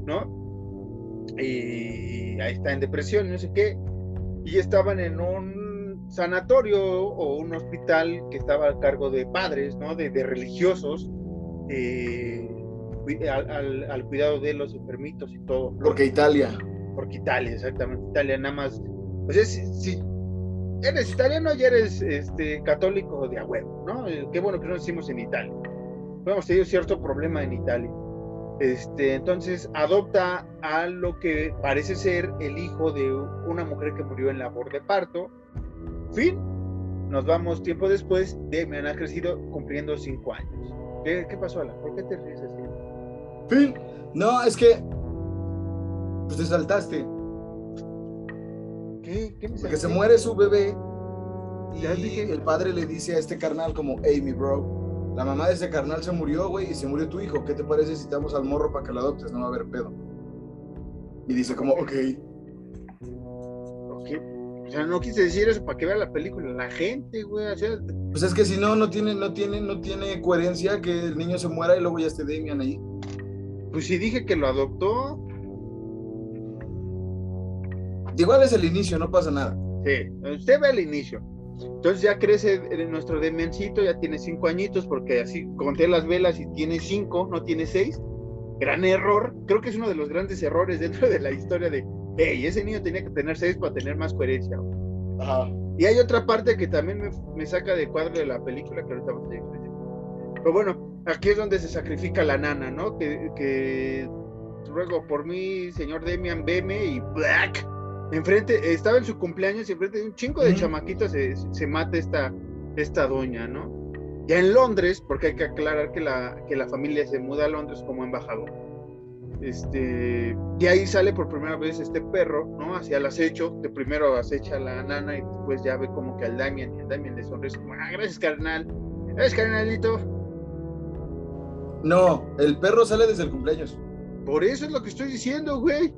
¿no? Y ahí está en depresión, no sé qué y estaban en un sanatorio o un hospital que estaba a cargo de padres, ¿no? De, religiosos, eh, al, cuidado de los enfermitos y todo. Porque Italia. Porque Italia, exactamente. Italia nada más. O sea, si, eres italiano ya eres este, católico de a huevo, ¿no? Eh, qué bueno que no decimos en Italia. Hemos tenido cierto problema en Italia. Este, entonces adopta a lo que parece ser el hijo de una mujer que murió en labor de parto. Fin. Nos vamos tiempo después. Demian ha crecido cumpliendo cinco años. ¿Qué, pasó, Alan? ¿Por qué te ríes así? Fin. No, es que. Pues te saltaste. ¿Qué? ¿Qué me Porque se muere su bebé. Y el padre le dice a este carnal como, hey, mi bro, la mamá de ese carnal se murió, güey, y se murió tu hijo. ¿Qué te parece si te damos al morro para que lo adoptes? No va a haber pedo. Y dice como, ok. Ok. O sea, no quise decir eso para que vea la película. La gente, güey. O sea... Pues es que si no, no tiene, no tiene, no tiene coherencia que el niño se muera y luego ya esté Damian ahí. Pues si dije que lo adoptó. Igual es el inicio, no pasa nada. Sí, usted ve el inicio. Entonces ya crece nuestro demencito, ya tiene cinco añitos, porque así conté las velas y tiene cinco, no tiene seis. Gran error, creo que es uno de los grandes errores dentro de la historia de, hey, ese niño tenía que tener seis para tener más coherencia. Y hay otra parte que también me, saca de cuadro de la película, que ahorita vamos a Pero bueno, aquí es donde se sacrifica la nana, ¿no? Que, que ruego por mí, señor Demian, veme y black enfrente, estaba en su cumpleaños y enfrente de un chingo de chamaquitos se, mata esta, esta doña, ¿no? Ya en Londres, porque hay que aclarar que la, que la familia se muda a Londres como embajador. Este, y ahí sale por primera vez este perro, ¿no? Hacia el acecho, que primero acecha a la nana y después ya ve como que al Damian, y al Damian le sonríe como, ah, gracias carnal, gracias carnalito. No, el perro sale desde el cumpleaños. Por eso es lo que estoy diciendo, güey.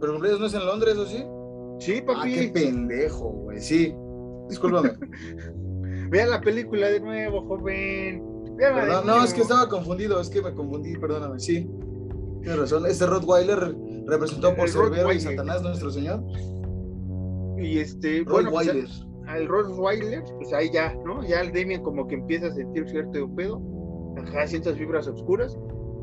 ¿Pero cumpleaños no es en Londres o sí? Sí, papi. Ah, qué pendejo, güey. Sí. Discúlpame. Vean la película de nuevo, joven. Perdón, no, es que estaba confundido, es que me confundí, perdóname, sí. Tienes razón. Este Rottweiler representó por Cerbero y Satanás, nuestro Señor. Y este, bueno, pues, al Rottweiler, pues ahí ya, ¿no? Ya el Demian como que empieza a sentir cierto pedo, ajá, ciertas fibras oscuras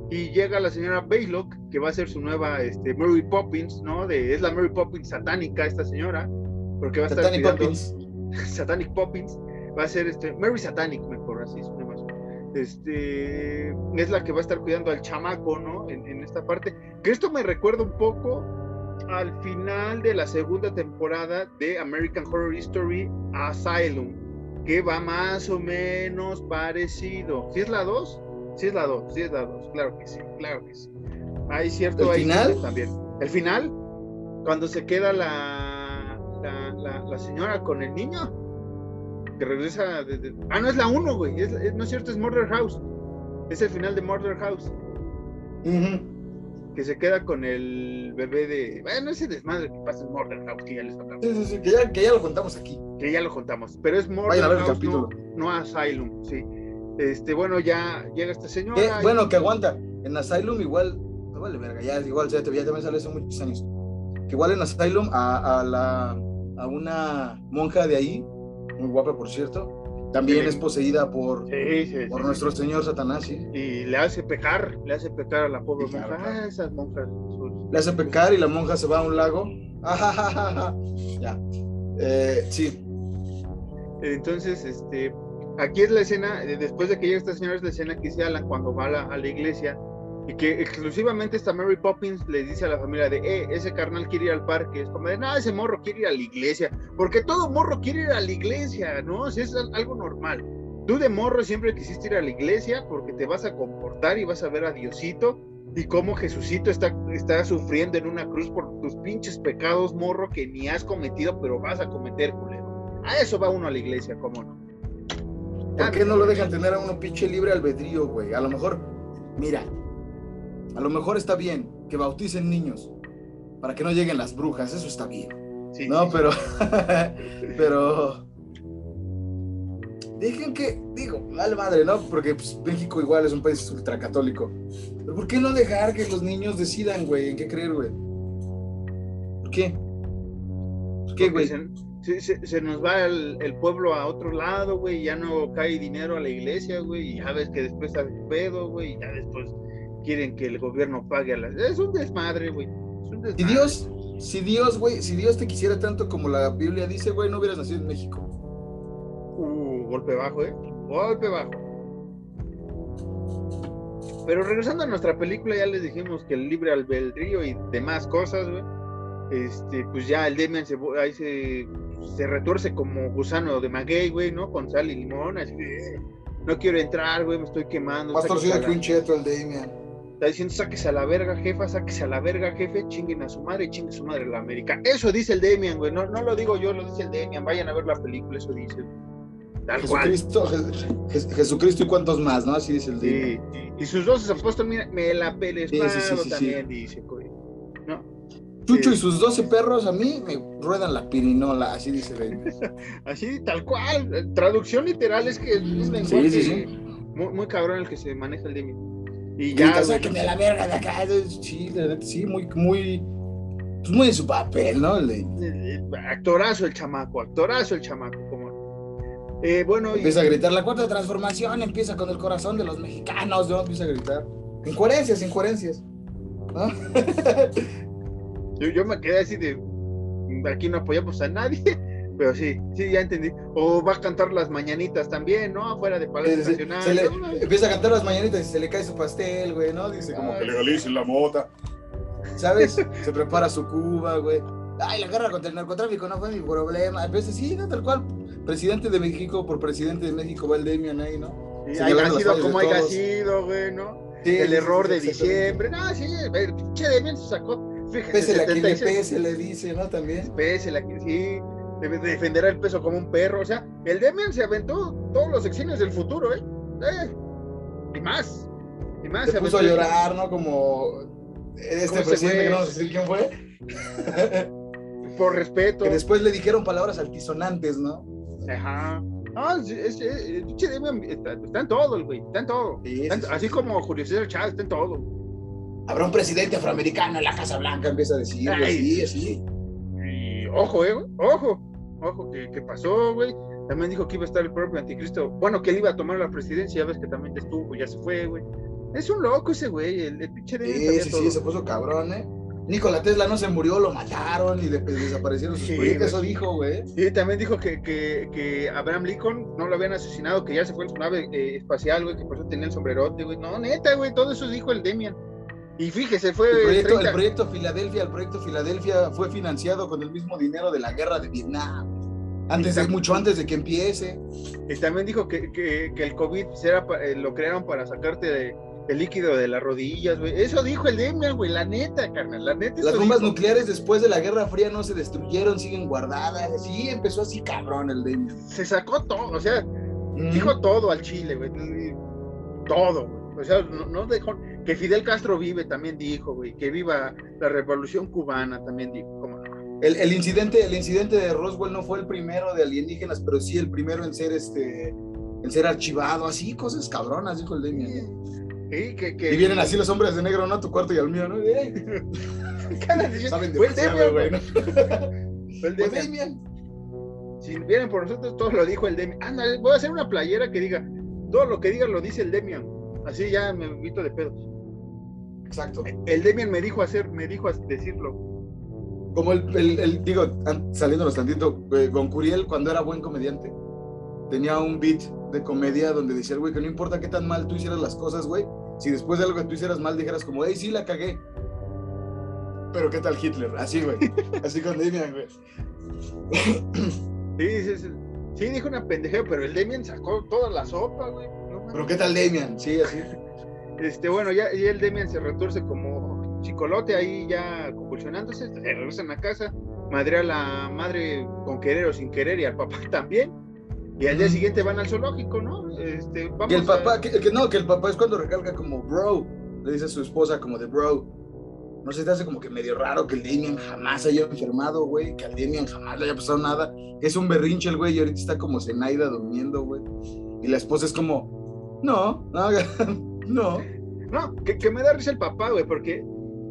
y llega la señora Baylock, que va a ser su nueva este, Mary Poppins, ¿no? De, es la Mary Poppins satánica esta señora, porque va a estar Satanic Poppins. Satanic Poppins, va a ser este, Mary Satanic, mejor, así es más. Este, es la que va a estar cuidando al chamaco, ¿no? En, en esta parte. Que esto me recuerda un poco al final de la segunda temporada de American Horror History Asylum, que va más o menos parecido. ¿Sí es la 2? Sí es la 2, sí es la 2, claro que sí, claro que sí. Hay cierto... ¿El final? También. El final, cuando se queda la, la, la, señora con el niño. que regresa. desde- Ah, no es la 1, güey. es- es- no es cierto, es Murder House. Es el final de Murder House. Que se queda con el bebé de. Bueno, ese desmadre que pasa en Murder House, que ya les hablamos. Sí, sí, sí, que ya, que ya lo contamos aquí. Que ya lo contamos. Pero es Murder House, no Asylum, sí. Este, bueno, ya llega esta señora. Que, y- bueno, que aguanta. En Asylum igual, no vale verga, ya igual, ya, ya también sale hace muchos años. Que igual en Asylum a, a la, a una monja de ahí, muy guapa por cierto, también Sí. es poseída por, Sí, sí, por nuestro señor Satanás, ¿sí? Y le hace pecar, le hace pecar a la pobre claro, monja. claro. Ah, esas monjas. Le hace pecar y la monja se va a un lago. Ajajajaja. Ya. Eh, sí, Entonces, este, aquí es la escena, eh, después de que llega esta señora, es la escena que dice Alan cuando va a la, iglesia y que exclusivamente esta Mary Poppins le dice a la familia de, eh, ese carnal quiere ir al parque. Es como de, no, ese morro quiere ir a la iglesia, porque todo morro quiere ir a la iglesia, ¿no? O es al- algo normal. Tú de morro siempre quisiste ir a la iglesia porque te vas a comportar y vas a ver a Diosito y cómo Jesucito está, está sufriendo en una cruz por tus pinches pecados, morro, que ni has cometido, pero vas a cometer, culero. A eso va uno a la iglesia, ¿cómo no? ¿Por qué no lo dejan tener a uno pinche libre albedrío, güey? A lo mejor, mira, a lo mejor está bien que bauticen niños para que no lleguen las brujas, eso está bien. Sí, No, sí, pero. pero. Dejen que. Digo, vale madre, ¿no? Porque pues, México igual es un país ultracatólico. Pero ¿por qué no dejar que los niños decidan, güey, en qué creer, güey? ¿Por qué? ¿Por qué, güey? Se, se- se- se nos va el, el pueblo a otro lado, güey, ya no cae dinero a la iglesia, güey, y ya ves que después el pedo, güey, y ya después quieren que el gobierno pague a las... Es un desmadre, güey. Es un Si. Dios, si Dios, güey, si Dios te quisiera tanto como la Biblia dice, güey, no hubieras nacido en México. Uh, golpe bajo, ¿eh? Golpe bajo. Pero regresando a nuestra película, ya les dijimos que el libre albedrío y demás cosas, güey. Este, pues ya el Demian se, ahí se, se retuerce como gusano de maguey, güey, ¿no? Con sal y limón, así de, "Eh, no quiero entrar, güey, me estoy quemando. Más torcido que la-". un cheto el Damian. Está diciendo, sáquese a la verga, jefa, sáquese a la verga, jefe, chinguen a su madre y chinguen a su madre la América. Eso dice el Demian, güey, no, no lo digo yo, lo dice el Demian. Vayan a ver la película, eso dice. Tal cual. Jesucristo, Je- Je- Jesucristo y cuántos más, ¿no? Así dice el Damian. Sí, y sus dos apóstoles, mira, me la sí, sí. también, dice, güey. Chucho Sí. y sus 12 perros a mí me ruedan la pirinola, así dice Damian. Así, tal cual. Traducción literal es que es lenguaje sí, sí. Muy, muy cabrón el que se maneja el Demian. Y Ya, sáquenme a la verga de acá. Sí, la sí, muy, muy, pues muy en su papel, ¿no? De- eh, actorazo el chamaco, actorazo el chamaco, como. Eh, bueno, y, Empieza a gritar, la cuarta transformación empieza con el corazón de los mexicanos, ¿no? Empieza a gritar. Incoherencias, incoherencias. ¿No? yo, yo me quedé así de, "Mm, aquí no apoyamos a nadie, pero sí, sí, ya entendí. O va a cantar las mañanitas también, ¿no? Afuera de Palacio Se- Nacional. se le- ¿no? empieza a cantar las mañanitas y se le cae su pastel, güey, ¿no? Dice como Ay. que legalicen la mota. ¿Sabes? Se prepara su cuba, güey. Ay, la guerra contra el narcotráfico no fue mi problema. A veces sí, ¿no? tal cual. Presidente de México por presidente de México va el Demian ahí, ¿no? Sí, haya sido como haya sido, güey, ¿no? Sí, el error de diciembre. No, sí, el pinche Demian se sacó. Fíjese, Pésele a quien le 76 pese, le dice, ¿no? También. Pésele a quien sí. defenderá el peso como un perro. O sea, el Demian se aventó todos los exenios del futuro, ¿eh? Eh, Y más. Y más. Se puso a llorar, ¿no? Como este ¿Cómo se presidente que no a decir quién fue. Por respeto. que después le dijeron palabras altisonantes, ¿no? Ajá. No, es, es- es- está, está en todo, el güey. Está en todo. Sí, Está en- sí, sí, así sí. como Julio César Chávez, está en todo. Habrá un presidente afroamericano en la Casa Blanca, empieza a decir, güey, Ay. sí, sí. Y ojo, eh, güey, ojo, ojo, que, que pasó, güey. También dijo que iba a estar el propio anticristo. Bueno, que él iba a tomar la presidencia, ya ves que también estuvo, ya se fue, güey. Es un loco ese güey, el, el pinche de Sí, sí, sí, se puso cabrón, ¿eh? Nikola Tesla no se murió, lo mataron y de- desaparecieron sus Sí, proyectos. Eso dijo, güey. Y también dijo que, que, que Abraham Lincoln no lo habían asesinado, que ya se fue en su nave eh, espacial, güey, que por eso tenía el sombrerote, güey. No, neta, güey, todo eso dijo el Demian. Y fíjese, fue El proyecto, 30 el proyecto Filadelfia, el proyecto Filadelfia fue financiado con el mismo dinero de la guerra de Vietnam. Antes de, mucho antes de que empiece. Y también dijo que, que, que el COVID será eh, lo crearon para sacarte de, el líquido de las rodillas, güey. Eso dijo el Demian, güey, la neta, carnal, la neta. Las bombas nucleares después de la Guerra Fría no se destruyeron, siguen guardadas. Sí, empezó así cabrón el Demian. Se sacó todo, o sea, dijo todo al Chile, güey. Todo, güey. O sea, no, dejó. Que Fidel Castro vive, también dijo, güey. Que viva la revolución cubana, también dijo. ¿Cómo El, el, incidente, el incidente de Roswell no fue el primero de alienígenas, pero sí el primero en ser este en ser archivado, así, cosas cabronas, dijo el Demian. Sí, que, que... Y vienen así los hombres de negro, ¿no? A tu cuarto y al mío, ¿no? Saben de fue el Demian, güey. Fue el Demian. Si vienen por nosotros, todo lo dijo el Demian. Anda, voy a hacer una playera que diga, todo lo que diga lo dice el Demian. Así ya me invito de pedos. Exacto. El Demian me dijo hacer, me dijo decirlo. Como el, el, el digo, saliéndonos tantito, eh, con Curiel cuando era buen comediante, tenía un beat de comedia donde decía el güey que no importa qué tan mal tú hicieras las cosas, güey, si después de algo que tú hicieras mal dijeras como, hey, sí, la cagué. Pero qué tal Hitler, así, güey, así con Demian, güey. sí, sí, sí, sí, dijo una pendejera, pero el Demian sacó toda la sopa, güey. Pero qué tal Demian, sí, así. Este, bueno, ya, y el Demian se retuerce como chicolote ahí ya convulsionándose, se regresan a casa, madre a la madre con querer o sin querer y al papá también y al día siguiente van al zoológico, ¿no? Este, vamos el papá, que, no, que el papá es cuando recalca como bro, le dice a su esposa como de bro. No sé, te hace como que medio raro que el Demian jamás haya enfermado, güey, que al Demian jamás le haya pasado nada. Es un berrinche el güey y ahorita está como Zenaida durmiendo, güey. Y la esposa es como, no, no, no. No, que, que me da risa el papá, güey, porque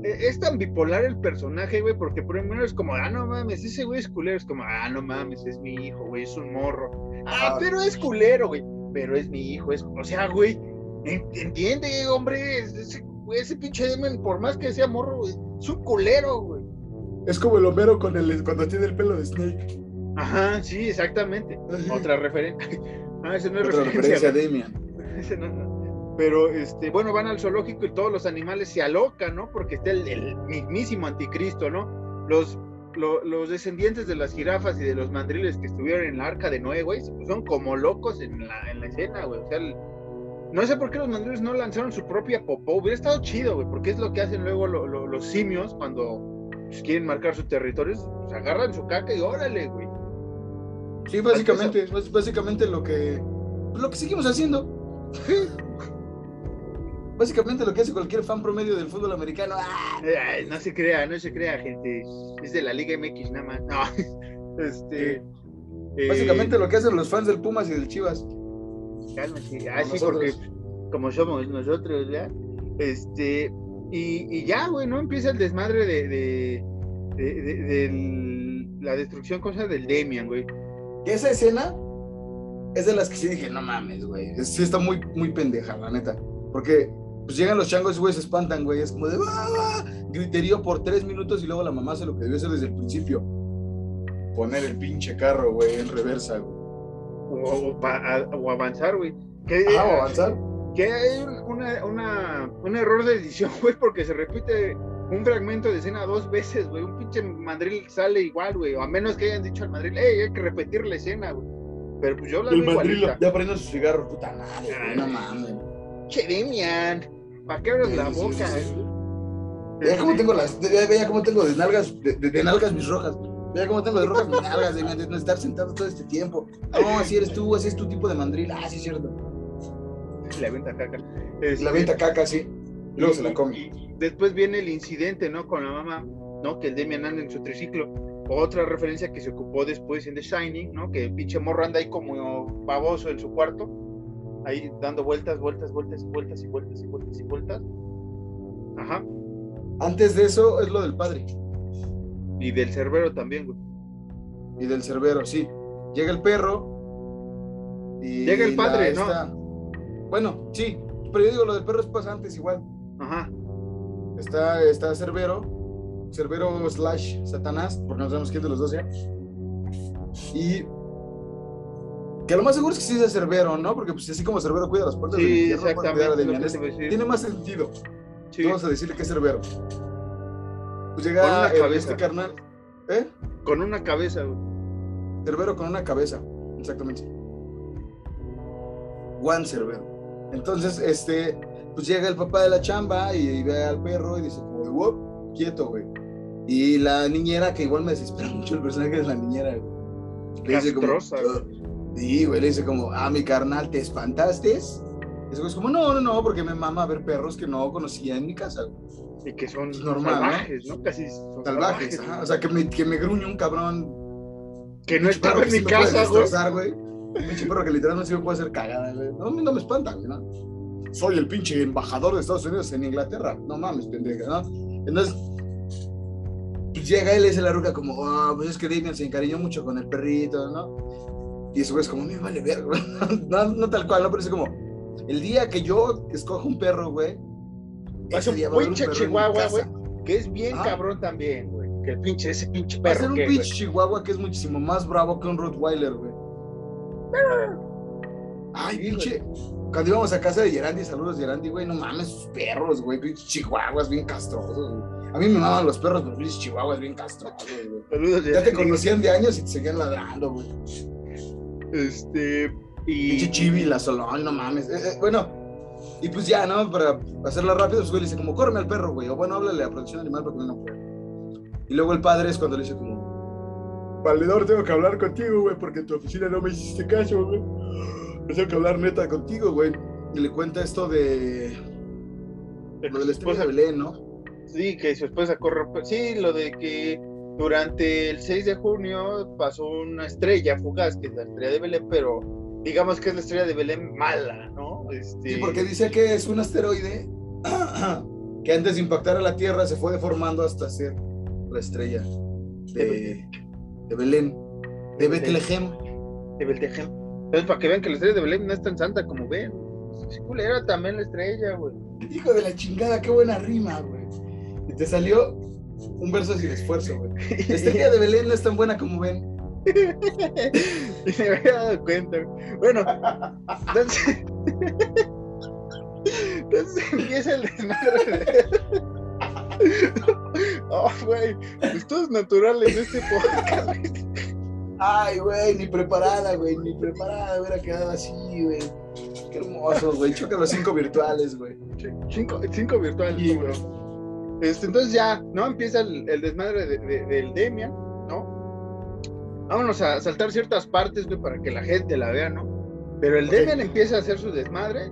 e, es tan bipolar el personaje, güey, porque primero es como, ah, no mames, ese güey es culero, es como, ah, no mames, es mi hijo, güey, es un morro. Ah, pero es culero, güey, pero es mi hijo, es, o sea, güey, entiende, hombre, ese, ese pinche Demen, por más que sea morro, güey, es un culero, güey. Es como el Homero con el, cuando tiene el pelo de Snake. Ajá, sí, exactamente. Otra referencia. ah, ese no es Otra referencia. a Demian. Ese no, no. Pero, este, bueno, van al zoológico y todos los animales se alocan, ¿no? Porque está el, mismísimo anticristo, ¿no? Los, los descendientes de las jirafas y de los mandriles que estuvieron en la arca de Noé, güey, pues son como locos en la, en la escena, güey. O sea, no sé por qué los mandriles no lanzaron su propia popó. Hubiera estado chido, güey, porque es lo que hacen luego los simios cuando pues, quieren marcar su territorio. Pues agarran su caca y órale, güey. Sí, básicamente, es básicamente lo que, lo que seguimos haciendo. Básicamente lo que hace cualquier fan promedio del fútbol americano. ¡ah! no se crea, no se crea, gente. Es de la Liga MX nada más. No, este. Eh, Básicamente lo que hacen los fans del Pumas y del Chivas. Cálmate. Ah, sí, porque como somos nosotros, ¿ya? Este. Y, ya, güey, ¿no? Empieza el desmadre de, de, de, la destrucción, cosa del Demian, güey. Esa escena es de las que sí dije, no mames, güey. Sí está muy, muy pendeja, la neta. Porque pues llegan los changos y güey se espantan, güey. Es como de ¡Ah! griterío por tres minutos y luego la mamá hace lo que debió hacer desde el principio. Poner el pinche carro, güey, en reversa, güey. O, avanzar, güey. o avanzar. Que hay una, una, un error de edición, güey, porque se repite un fragmento de escena dos veces, güey. Un pinche mandril sale igual, güey. O a menos que hayan dicho al mandril, hey, hay que repetir la escena, güey. Pero pues yo la El mandril ya prende su cigarro, puta madre, no mames. Che, Demian. ¿Para qué abres la boca? Vea cómo tengo las, vea cómo tengo de nalgas, de, nalgas mis rojas. Vea cómo tengo de rojas mis nalgas, de, de, no estar sentado todo este tiempo. No, así eres tú, así es tu tipo de mandril. Ah, sí, es cierto. La venta caca. la venta caca, sí. Luego se la come. después viene el incidente, ¿no? Con la mamá, ¿no? Que el Demian anda en su triciclo. Otra referencia que se ocupó después en The Shining, ¿no? Que el pinche morro anda ahí como baboso en su cuarto ahí dando vueltas, vueltas, vueltas, vueltas y vueltas y vueltas y vueltas. Ajá. Antes de eso es lo del padre. Y del cerbero también, güey. Y del cerbero, sí. Llega el perro. Y Llega el padre, ¿no? Bueno, sí, pero yo digo, lo del perro es pasa antes igual. Ajá. Está, está Cerbero, Cerbero slash Satanás, porque no sabemos quién de los dos sea. Y que lo más seguro es que sí sea Cerbero, ¿no? Porque pues así como Cerbero cuida las puertas sí, del exactamente, tiene más sentido. Vamos a decirle que es Cerbero. Pues llega el, este carnal. ¿Eh? Con una cabeza, güey. Cerbero con una cabeza, exactamente. Juan Cerbero. Entonces, este, pues llega el papá de la chamba y, ve al perro y dice como, wow, quieto, güey. Y la niñera, que igual me desespera mucho el personaje de la niñera, güey. Le dice como, sí, güey, le dice como, ah, mi carnal, ¿te espantaste? Es como, no, no, no, porque me mama ver perros que no conocía en mi casa, güey. Y que son Normal, salvajes, ¿no? Casi salvajes. o sea, que me, que me gruñe un cabrón. Que no estaba en mi casa, güey. Un pinche perro que literalmente sí me puede hacer cagada, güey. No, no me espanta, güey, ¿no? Soy el pinche embajador de Estados Unidos en Inglaterra. No mames, pendeja, ¿no? Entonces, pues llega él y dice la ruca como, ah, pues es que Damian se encariñó mucho con el perrito, ¿no? Y eso güey es como, me vale ver, güey. No, no tal cual, ¿no? Pero es como, el día que yo escojo un perro, güey, es un pinche chihuahua, güey, que es bien cabrón también, güey. Que el pinche, ese pinche perro. Va a ser un pinche chihuahua que es muchísimo más bravo que un Rottweiler, güey. Ay, pinche. Cuando íbamos a casa de Gerandi, saludos Gerandi, güey, no mames, sus perros, güey, pinches chihuahuas bien castrosos, güey. A mí me maman los perros, pero pinches chihuahuas bien castrosos, güey. Saludos, Ya te conocían de años y te seguían ladrando, güey. Este. Y. Pinche chibi, la solón, no mames. Eh, eh, bueno, y pues ya, ¿no? Para hacerla rápido, pues güey le dice como, córreme al perro, güey. O bueno, háblale a protección animal porque no puede. Y luego el padre es cuando le dice como, valedor, tengo que hablar contigo, güey, porque en tu oficina no me hiciste caso, güey. Tengo que hablar neta contigo, güey. Y le cuenta esto de... lo de la esposa de Belén, ¿no? Sí, que su esposa corre... Sí, lo de que durante el 6 de junio pasó una estrella fugaz, que es la estrella de Belén, pero digamos que es la estrella de Belén mala, ¿no? Este... Sí, porque dice que es un asteroide que antes de impactar a la Tierra se fue deformando hasta ser la estrella de, de Belén, de Betlehem. De Betlehem. Entonces, para que vean que la estrella de Belén no es tan santa como ven. Es culera también la estrella, güey. Hijo de la chingada, qué buena rima, güey. Y te salió un verso sin esfuerzo, güey. La estrella de Belén no es tan buena como ven. y me había dado cuenta. Bueno, entonces. Entonces empieza el desmadre. Oh, güey. Esto es natural en este podcast. Ay, güey, ni preparada, güey, ni preparada hubiera quedado así, güey. Qué hermoso, güey. Choca los cinco virtuales, güey. Cinco, cinco virtuales, sí, güey. Este, entonces ya, ¿no? Empieza el, desmadre del Demian, ¿no? Vámonos a saltar ciertas partes, güey, para que la gente la vea, ¿no? Pero el Demian empieza a hacer su desmadre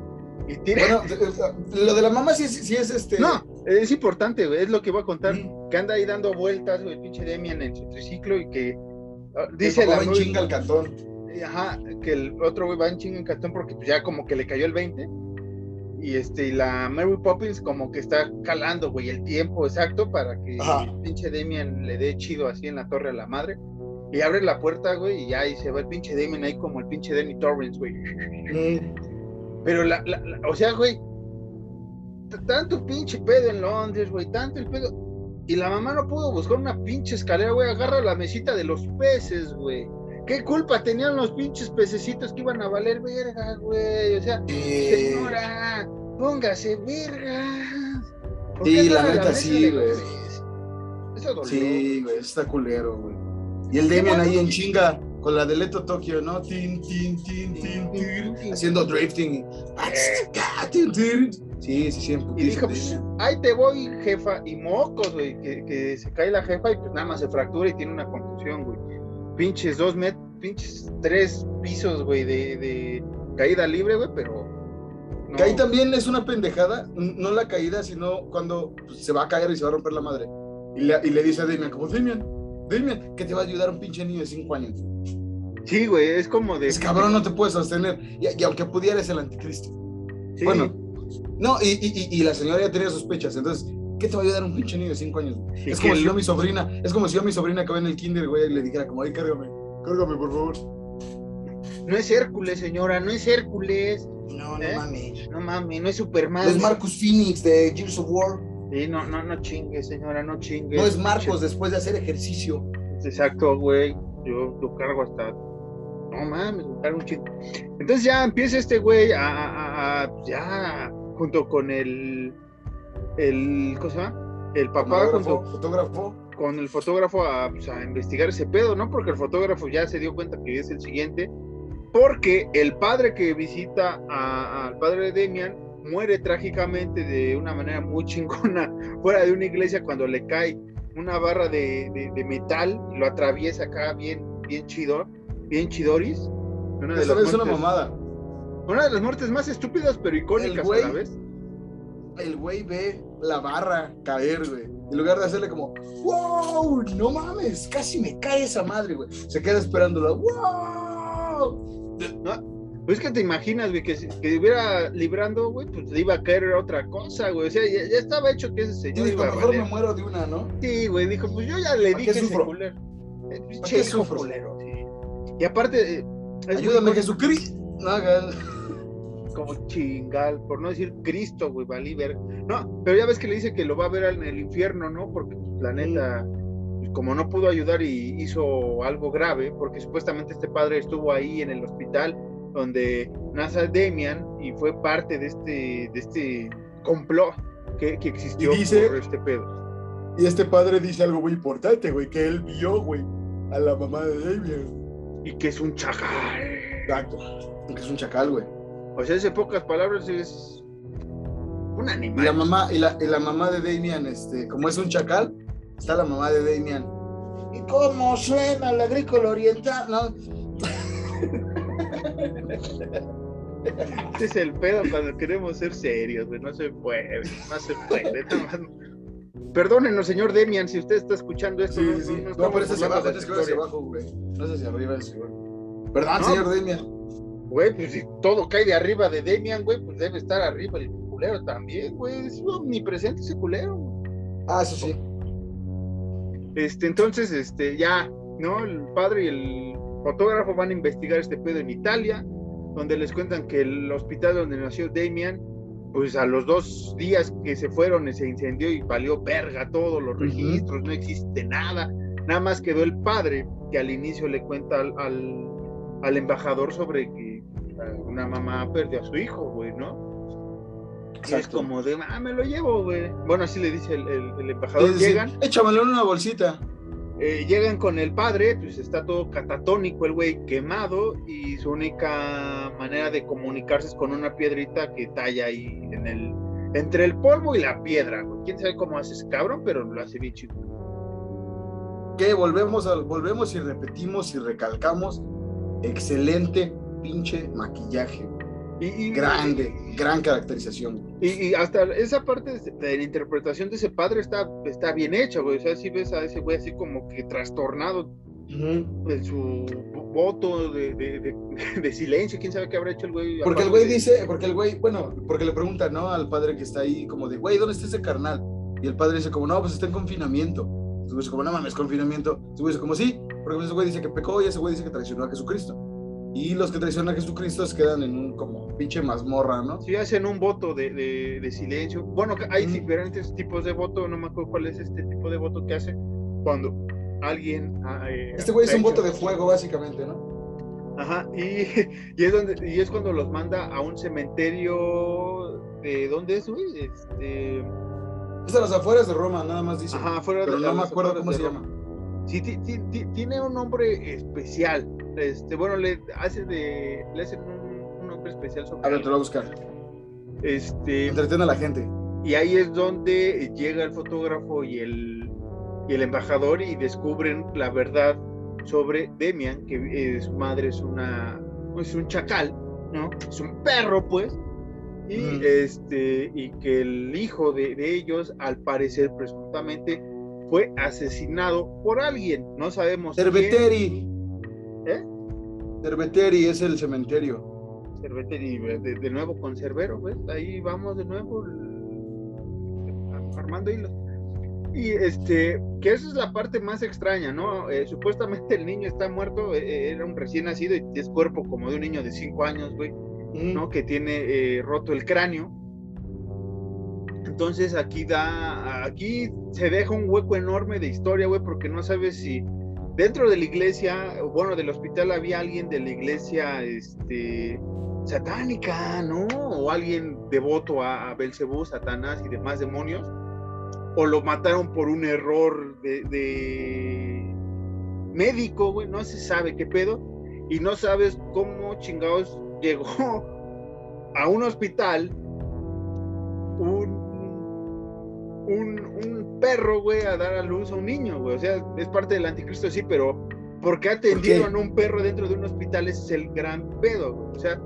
y tira. Bueno, lo de la mamá sí, sí es este. No, es importante, güey, es lo que voy a contar. Que anda ahí dando vueltas, güey, el pinche Demian en su triciclo y que dice la. Va en chinga al cantón. Ajá, que el otro güey va en chinga al cantón porque pues, ya como que le cayó el 20. Y este, y la Mary Poppins como que está calando, güey, el tiempo exacto para que el pinche Demian le dé chido así en la torre a la madre. Y abre la puerta, güey, y ahí se va el pinche Damien ahí como el pinche Danny Torrance, güey. Pero la, la, o sea, güey, tanto pinche pedo en Londres, güey, tanto el pedo. Y la mamá no pudo buscar una pinche escalera, güey, agarra la mesita de los peces, güey. ¿Qué culpa tenían los pinches pececitos que iban a valer verga, güey? O sea, señora, póngase verga. Sí, la neta sí, güey. Sí, güey, está culero, güey. Y el Demian ahí en chinga con la de Leto Tokio, ¿no? Tin, tin, tin, tin, tin, haciendo drifting. Sí, sí, sí. Y dijo, pues, ahí te voy, jefa. Y mocos, güey, que, que, se cae la jefa y pues nada más se fractura y tiene una contusión, güey. Pinches dos metros, pinches tres pisos, güey, de, de caída libre, güey, pero Que ahí también es una pendejada, no la caída, sino cuando pues, se va a caer y se va a romper la madre. Y le, y le dice a Demian, como Demian, Dime que te va a ayudar un pinche niño de 5 años. Sí, güey, es como de. Es cabrón, no te puedes sostener. Y, aunque pudiera, es el anticristo. Bueno, no, y, y, la señora ya tenía sospechas. Entonces, ¿qué te va a ayudar un pinche niño de 5 años? es como si yo a mi sobrina, es como si yo a mi sobrina que va en el kinder, güey, le dijera, como, ay, cárgame, cárgame, por favor. No es Hércules, señora, no es Hércules. No, no ¿Eh? mames. No mames, no es Superman. Es Marcus Phoenix de Gears of War. Sí, no, no, no chingue, señora, no chingue. No es Marcos después de hacer ejercicio. Exacto, güey. Yo lo cargo hasta. No mames, me cargo un chingo. Entonces ya empieza este güey a, ya junto con el. el ¿Cómo se llama? El papá junto, fotógrafo. con el fotógrafo pues, a, investigar ese pedo, ¿no? Porque el fotógrafo ya se dio cuenta que es el siguiente. Porque el padre que visita al padre de Demian muere trágicamente de una manera muy chingona fuera de una iglesia cuando le cae una barra de, metal y lo atraviesa acá bien, bien chido, bien chidoris. Una de Esa es una mamada. Una de las muertes más estúpidas pero icónicas a la vez. El güey ve la barra caer, güey. En lugar de hacerle como, wow, no mames, casi me cae esa madre, güey. Se queda esperándola, wow. Pues que te imaginas, güey, que, que hubiera librando, güey, pues le iba a caer otra cosa, güey. O sea, ya, estaba hecho que ese señor. iba a mejor me muero de una, ¿no? Sí, güey, dijo, pues yo ya le dije ese culero. Che, sufro? culero, sí. Y aparte. Eh, Ayúdame, Jesucristo. No como chingal, por no decir Cristo, güey, valí ver. No, pero ya ves que le dice que lo va a ver en el infierno, ¿no? Porque pues, la neta, pues, como no pudo ayudar y hizo algo grave, porque supuestamente este padre estuvo ahí en el hospital donde nace Demian y fue parte de este, de este complot que, que existió por este pedo. Y este padre dice algo muy importante, güey, que él vio, güey, a la mamá de Demian. Y que es un chacal. Exacto. Que es un chacal, güey. O sea, en pocas palabras es un animal. Y la mamá, y la, y la mamá de Damian, este, como es un chacal, está la mamá de Damian. ¿Y cómo suena el agrícola oriental? ¿No? Este es el pedo cuando queremos ser serios, güey. No se puede, no se puede. Perdónenos, señor Demian, si usted está escuchando esto. Sí, no, sí. No, no, pero es hacia abajo, es que hacia abajo, güey. No es hacia arriba, es Perdón, señor Demian. Güey, pues si todo cae de arriba de Demian, güey, pues debe estar arriba el culero también, güey. Es omnipresente ese culero. Ah, eso sí. Este, entonces, este, ya, ¿no? El padre y el fotógrafo van a investigar este pedo en Italia, donde les cuentan que el hospital donde nació Damian, pues a los dos días que se fueron se incendió y valió verga todos los registros, no existe nada. Nada más quedó el padre que al inicio le cuenta al, al embajador sobre que una mamá perdió a su hijo, güey, ¿no? es como de, ah, me lo llevo, güey. Bueno, así le dice el, embajador. llegan. Échamelo en una bolsita. Eh, llegan con el padre, pues está todo catatónico el güey quemado y su única manera de comunicarse es con una piedrita que talla ahí en el entre el polvo y la piedra, güey. Quién sabe cómo hace ese cabrón, pero lo hace bien chido. Que volvemos, a, volvemos y repetimos y recalcamos. Excelente pinche maquillaje. Y, Grande, gran caracterización. Y, hasta esa parte de, la interpretación de ese padre está, está bien hecha, güey. O sea, si ves a ese güey así como que trastornado en su voto de, silencio, quién sabe qué habrá hecho el güey. Porque el güey dice, porque el güey, bueno, porque le pregunta, ¿no? Al padre que está ahí, como de, güey, ¿dónde está ese carnal? Y el padre dice, como, no, pues está en confinamiento. Entonces, como, no mames, confinamiento. Dice, como, sí, porque ese güey dice que pecó y ese güey dice que traicionó a Jesucristo. Y los que traicionan a Jesucristo se quedan en un como pinche mazmorra, ¿no? Sí, hacen un voto de, de, silencio. Bueno, hay diferentes tipos de voto, no me acuerdo cuál es este tipo de voto que hacen cuando alguien... Ah, eh, este güey es un voto de fuego, básicamente, ¿no? Ajá, y, y, es donde, y es cuando los manda a un cementerio de... ¿Dónde es, güey? Este... Es a las afueras de Roma, nada más dice. Ajá, afuera Pero no me acuerdo cómo se llama. Sí, tiene un nombre especial este, bueno, le hace de, le hacen un, nombre especial sobre. A ver, te lo voy a buscar. Este. Entretiene a la gente. Y ahí es donde llega el fotógrafo y el, y el embajador y descubren la verdad sobre Demian, que eh, su madre es una, es un chacal, ¿no? Es un perro, pues. Y, este, y que el hijo de, de ellos, al parecer, presuntamente, fue asesinado por alguien. No sabemos. Cerveteri. ¿Eh? Cerveteri es el cementerio. Cerveteri, de, nuevo con Cerbero. Ahí vamos de nuevo armando hilos. Y este, que esa es la parte más extraña, ¿no? Eh, supuestamente el niño está muerto, eh, era un recién nacido y es cuerpo como de un niño de 5 años, güey, ¿no? Que tiene roto el cráneo. Entonces aquí da, aquí se deja un hueco enorme de historia, güey, porque no sabes si dentro de la iglesia, bueno, del hospital había alguien de la iglesia este, satánica, ¿no? O alguien devoto a, Belcebú, Satanás y demás demonios. O lo mataron por un error de, médico, güey, no se sabe qué pedo. Y no sabes cómo chingados llegó a un hospital un, perro, güey, a dar a luz a un niño, güey. O sea, es parte del anticristo, sí, pero ¿por qué atendieron a un perro dentro de un hospital? Ese es el gran pedo, güey. O sea,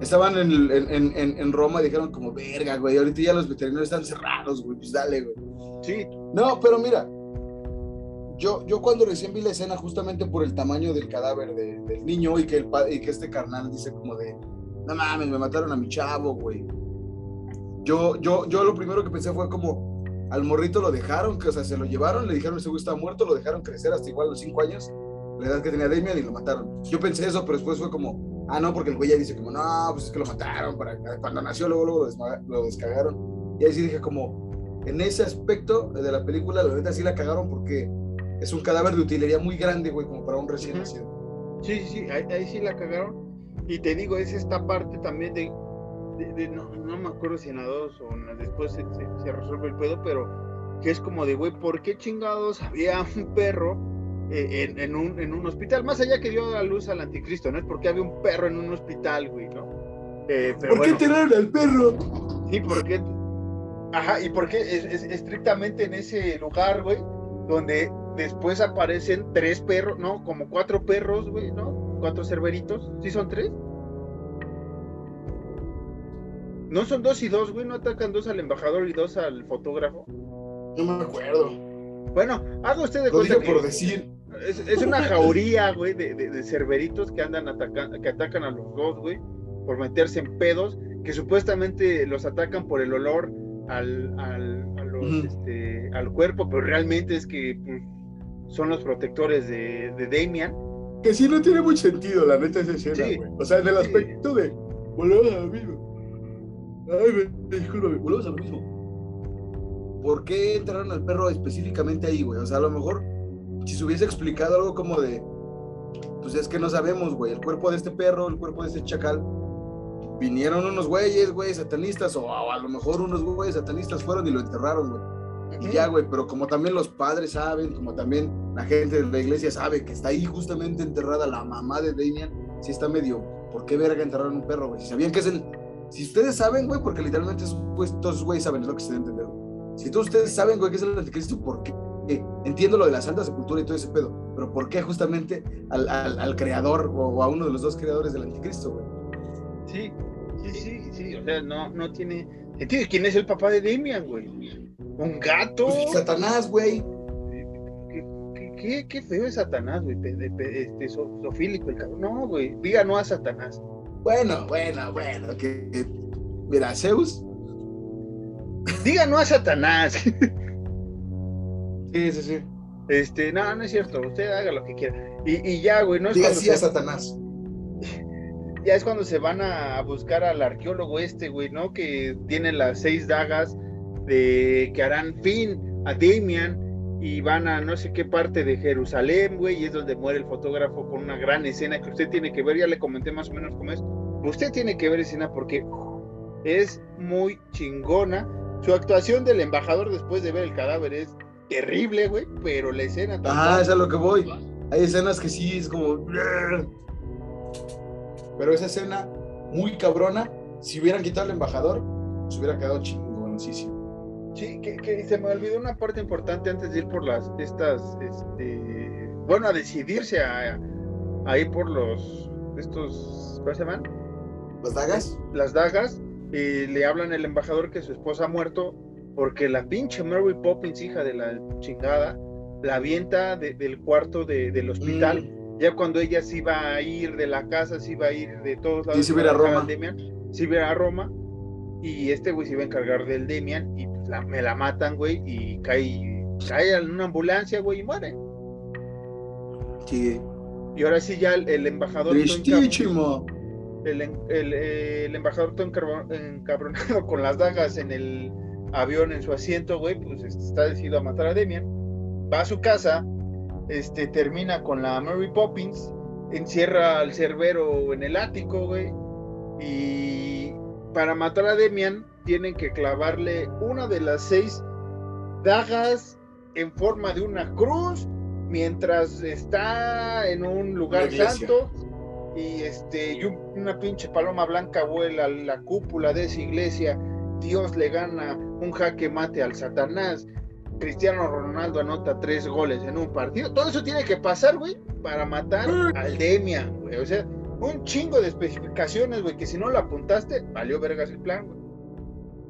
Estaban en, en, en, en, Roma y dijeron como, verga, güey, ahorita ya los veterinarios están cerrados, güey, pues dale, güey. Sí. No, pero mira, yo, yo cuando recién vi la escena justamente por el tamaño del cadáver del niño y que, el, y que este carnal dice como de, no mames, me mataron a mi chavo, güey. Yo, yo, yo lo primero que pensé fue como, al morrito lo dejaron, que, o sea, se lo llevaron, le dijeron ese güey estaba muerto, lo dejaron crecer hasta igual los cinco años, la edad que tenía Damian y lo mataron. Yo pensé eso, pero después fue como, ah, no, porque el güey ya dice como, no, pues es que lo mataron, para, cuando nació luego, luego lo, descargaron. Y ahí sí dije como, en ese aspecto de la película, la verdad sí la cagaron porque es un cadáver de utilería muy grande, güey, como para un recién nacido. Sí, sí, sí, ahí, sí la cagaron. Y te digo, es esta parte también de, de, no, no, me acuerdo si en la dos o en después se, se, resuelve el pedo, pero que es como de, güey, ¿por qué chingados había un perro eh, en, en, un, en un hospital? Más allá que dio la luz al anticristo, ¿no? Es porque había un perro en un hospital, güey, ¿no? Eh, ¿Por qué tiraron al perro? Sí, porque... Ajá, y porque es, es, estrictamente en ese lugar, güey, donde después aparecen tres perros, ¿no? Como cuatro perros, güey, ¿no? Cuatro cerberitos. ¿Sí son tres? ¿No son dos y dos, güey? ¿No atacan dos al embajador y dos al fotógrafo? No me acuerdo. Bueno, haga usted de cuenta por decir. Es, una jauría, güey, de, de, cerberitos que andan atacando, que atacan a los dos, güey, por meterse en pedos, que supuestamente los atacan por el olor al, al, este, al cuerpo, pero realmente es que pues, son los protectores de, de Damian. Que sí no tiene mucho sentido, la neta, esa escena, güey. O sea, en el aspecto de volvemos a lo mismo. Ay, discúlpame, volvemos a lo mismo. ¿Por qué entraron al perro específicamente ahí, güey? O sea, a lo mejor, si se hubiese explicado algo como de, pues es que no sabemos, güey, el cuerpo de este perro, el cuerpo de este chacal, vinieron unos güeyes, güey, satanistas, o a, lo mejor unos güeyes satanistas fueron y lo enterraron, güey. Y ya, güey, pero como también los padres saben, como también la gente de la iglesia sabe que está ahí justamente enterrada la mamá de Damian, sí está medio, ¿por qué verga enterraron un perro, güey? Si sabían que es el... Si ustedes saben, güey, porque literalmente pues, todos güeyes saben, es lo que se debe entender. Si todos ustedes saben, güey, que es el anticristo, ¿por qué? entiendo lo de la Santa Sepultura y todo ese pedo, pero ¿por qué justamente al, al, creador o, a uno de los dos creadores del anticristo, güey? Sí, sí, sí, sí, o sea, no, no tiene sentido. ¿Quién es el papá de Damian, güey? ¿Un gato? Pues, Satanás, güey. ¿Qué, qué, feo es Satanás, güey. Este, sofílico el cabrón. No, güey. Diga no a Satanás. Bueno, bueno, bueno. Que, mira, Zeus. Diga no a Satanás. sí, sí, sí. Este, no, no es cierto. Usted haga lo que quiera. Y, y ya, güey, no es Diga sí a Satanás. Ya es cuando se van a buscar al arqueólogo este, güey, ¿no? Que tiene las seis dagas de que harán fin a Damian y van a no sé qué parte de Jerusalén, güey, y es donde muere el fotógrafo con una gran escena que usted tiene que ver, ya le comenté más o menos cómo es. Usted tiene que ver escena porque es muy chingona. Su actuación del embajador después de ver el cadáver es terrible, güey, pero la escena... Ah, es a lo que voy. Hay escenas que sí es como... Pero esa escena muy cabrona, si hubieran quitado al embajador, se hubiera quedado chingoncísimo. Sí, que, se me olvidó una parte importante antes de ir por las, estas, este, bueno, a decidirse a, ir por los, estos, ¿cómo se llaman? ¿Las dagas? Las dagas, y le hablan el embajador que su esposa ha muerto porque la pinche Mary Poppins, hija de la chingada, la avienta del cuarto del hospital. Mm. Ya cuando ella se iba a ir de la casa, se iba a ir de todos lados. Sí, se iba a Roma. se iba a Roma. Y este güey se iba a encargar del Demian y me la matan, güey, y cae, cae en una ambulancia, güey, y muere. Sí. Y ahora sí ya el, embajador... Tristísimo. El, el, el, embajador todo encabronado con las dagas en el avión en su asiento, güey, pues este, está decidido a matar a Demian. Va a su casa, este, termina con la Mary Poppins, encierra al cerbero en el ático, güey, y para matar a Demian tienen que clavarle una de las seis dagas en forma de una cruz mientras está en un lugar santo y este y una pinche paloma blanca vuela a la cúpula de esa iglesia Dios le gana un jaque mate al Satanás, Cristiano Ronaldo anota tres goles en un partido. Todo eso tiene que pasar, güey, para matar al Demian, güey. O sea, un chingo de especificaciones, güey, que si no lo apuntaste, valió vergas el plan, güey.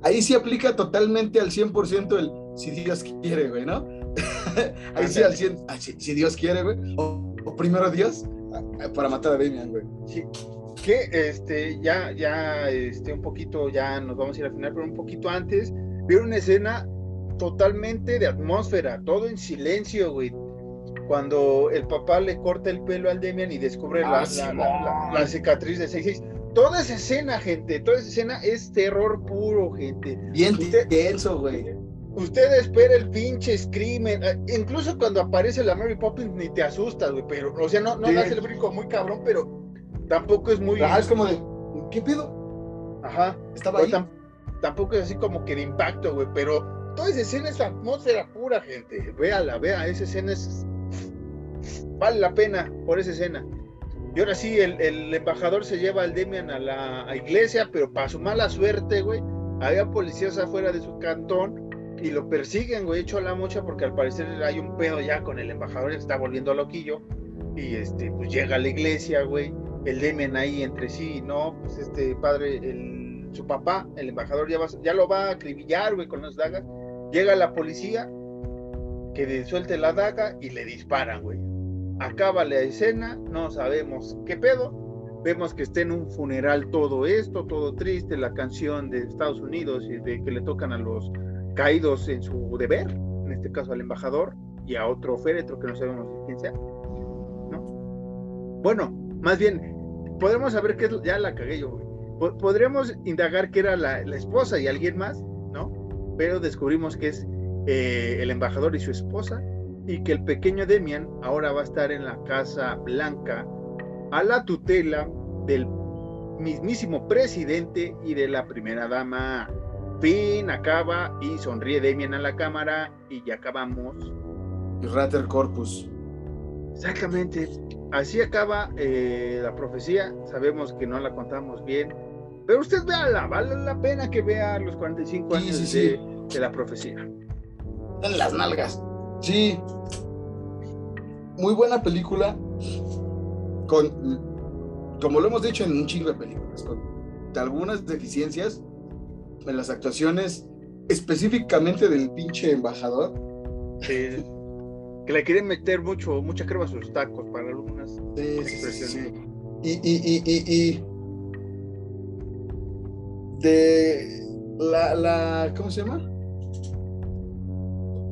Ahí sí aplica totalmente al 100% el si Dios quiere, güey, ¿no? Ahí sí al 100, ah, si, Dios quiere, güey. O, primero Dios ah, para matar a Demian, güey. Sí. Que este, ya, ya, este, un poquito, ya nos vamos a ir al final, pero un poquito antes, vieron una escena totalmente de atmósfera, todo en silencio, güey. Cuando el papá le corta el pelo al Demian y descubre la, ah, la, cicatriz de 66. Toda esa escena, gente, toda esa escena es terror puro, gente. Bien tenso, güey. Usted espera el pinche screamer. Eh, incluso cuando aparece la Mary Poppins ni te asustas, güey. Pero, o sea, no, no hace el brinco muy cabrón, pero tampoco es muy. Ah, es como de. ¿Qué pedo? Ajá. Estaba ahí. tampoco es así como que de impacto, güey. Pero toda esa escena es atmósfera pura, gente. Véala, vea, esa escena es. Vale la pena por esa escena. Y ahora sí, el, embajador se lleva al Demian a la iglesia, pero para su mala suerte, güey, había policías afuera de su cantón y lo persiguen, güey, hecho a la mocha porque al parecer hay un pedo ya con el embajador, está volviendo loquillo. Y este, pues llega a la iglesia, güey, el Demian ahí entre sí, no, pues este padre, el, su papá, el embajador ya, ya lo va a acribillar, güey, con las dagas Llega la policía, que suelte la daga y le disparan, güey. Acaba la escena, no sabemos qué pedo. Vemos que está en un funeral todo esto, todo triste, la canción de Estados Unidos y de que le tocan a los caídos en su deber, en este caso al embajador y a otro féretro que no sabemos quién sea. ¿No? Bueno, más bien, podremos saber que ya la cagué yo, güey. Podríamos indagar que era la, esposa y alguien más, pero descubrimos que es eh, el embajador y su esposa y que el pequeño Demian ahora va a estar en la Casa Blanca a la tutela del mismísimo presidente y de la primera dama. Fin, acaba y sonríe Demian a la cámara y ya acabamos. Rater Corpus. Exactamente. Así acaba eh, la profecía. Sabemos que no la contamos bien, pero usted véala, vale la pena que vea los 45 años De, la profecía. En las nalgas. Sí. Muy buena película. Con, como lo hemos dicho en un chingo de películas, con algunas deficiencias en las actuaciones, específicamente del pinche embajador. Sí. que le quieren meter mucho, mucha crema a sus tacos para algunas sí, expresiones. y, y, y de la, la, ¿cómo se llama?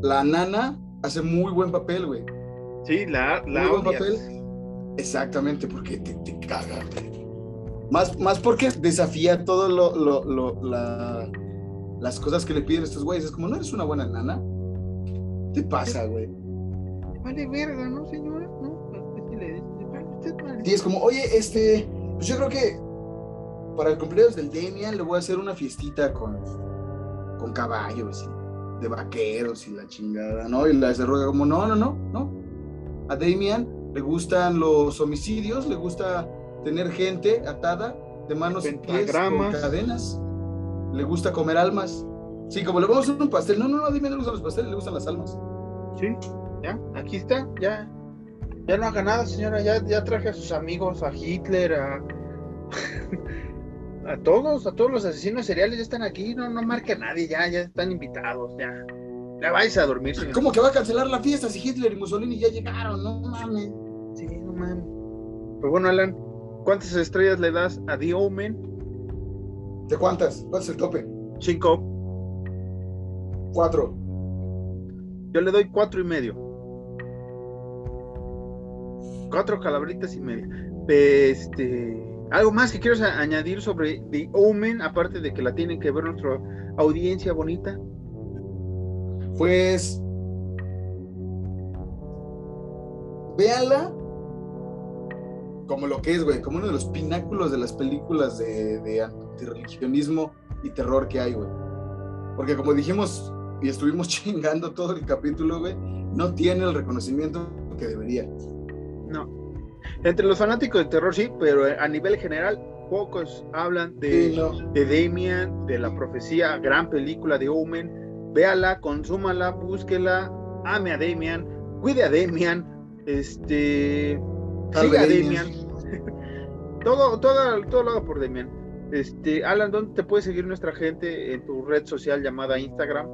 La nana hace muy buen papel, güey. Sí, la, la muy buen papel. Exactamente, porque te, te caga, Más, más porque desafía todo lo, lo, lo la, las cosas que le piden estos güeyes. Es como, ¿no eres una buena nana? ¿Qué te pasa, güey? Vale verga, ¿no, señora? No, Sí, es como, oye, este, pues yo creo que para el cumpleaños del Demian le voy a hacer una fiestita con, con caballos y de vaqueros y la chingada, ¿no? Y la ruega como, no, no, no, no. A Damian le gustan los homicidios, le gusta tener gente atada de manos y pies con cadenas. Le gusta comer almas. Sí, como le vamos a hacer un pastel. No, no, no, a Damian le gustan los pasteles, le gustan las almas. Sí, ya, aquí está, ya. Ya no haga nada, señora. Ya, ya traje a sus amigos, a Hitler, a a todos, a todos los asesinos seriales ya están aquí, no, no marca a nadie, ya, ya están invitados, ya. Ya vais a dormir. ¿Cómo que va a cancelar la fiesta si Hitler y Mussolini ya llegaron? No mames. Sí, no mames. Pues bueno, Alan, ¿cuántas estrellas le das a The Omen? ¿De cuántas? ¿Cuál es el tope? Cinco. Cuatro. Yo le doy cuatro y medio. Cuatro calabritas y media. Este ¿Algo más que quieras añadir sobre The Omen, aparte de que la tienen que ver nuestra audiencia bonita? Pues. Véanla como lo que es, güey, como uno de los pináculos de las películas de, de antirreligionismo y terror que hay, güey. Porque como dijimos y estuvimos chingando todo el capítulo, güey, no tiene el reconocimiento que debería. No. Entre los fanáticos del terror sí, pero a nivel general pocos hablan de, de Damian, de la profecía, gran película de Omen. Véala, consúmala, búsquela, ame a Damian, cuide a Damian, este, siga a Damian. todo, todo, todo lo hago por Damian. Este, Alan, ¿dónde te puede seguir nuestra gente en tu red social llamada Instagram?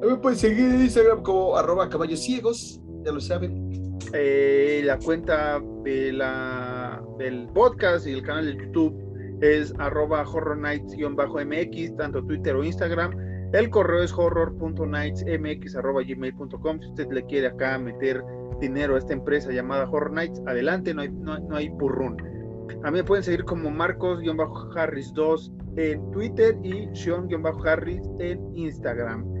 Me pueden seguir en Instagram como arroba caballos ciegos, ya lo saben. Eh, la cuenta de la, del podcast y el canal de YouTube es arroba horror mx tanto Twitter o Instagram. El correo es horror.nightsmx.gmail.com. Si usted le quiere acá meter dinero a esta empresa llamada Horror Nights, adelante, no hay, no, no hay purrún. A mí me pueden seguir como Marcos-Harris2 en Twitter y Sean-Harris en Instagram.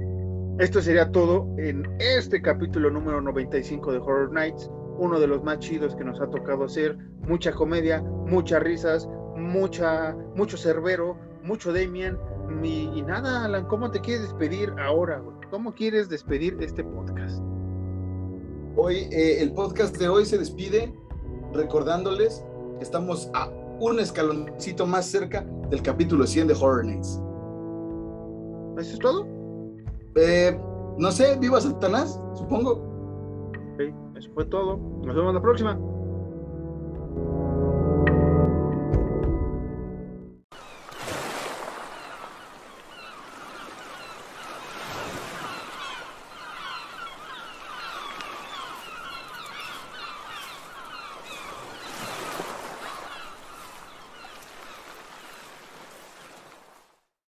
Esto sería todo en este capítulo número 95 de Horror Nights, uno de los más chidos que nos ha tocado hacer. Mucha comedia, muchas risas, mucha, mucho Cerbero, mucho Demian, y, nada, Alan, ¿cómo te quieres despedir ahora? ¿Cómo quieres despedir este podcast? Hoy, eh, el podcast de hoy se despide recordándoles que estamos a un escaloncito más cerca del capítulo 100 de Horror Nights. ¿Eso es todo? Eh, no sé, viva Satanás, supongo. Ok, eso fue todo. Nos vemos la próxima.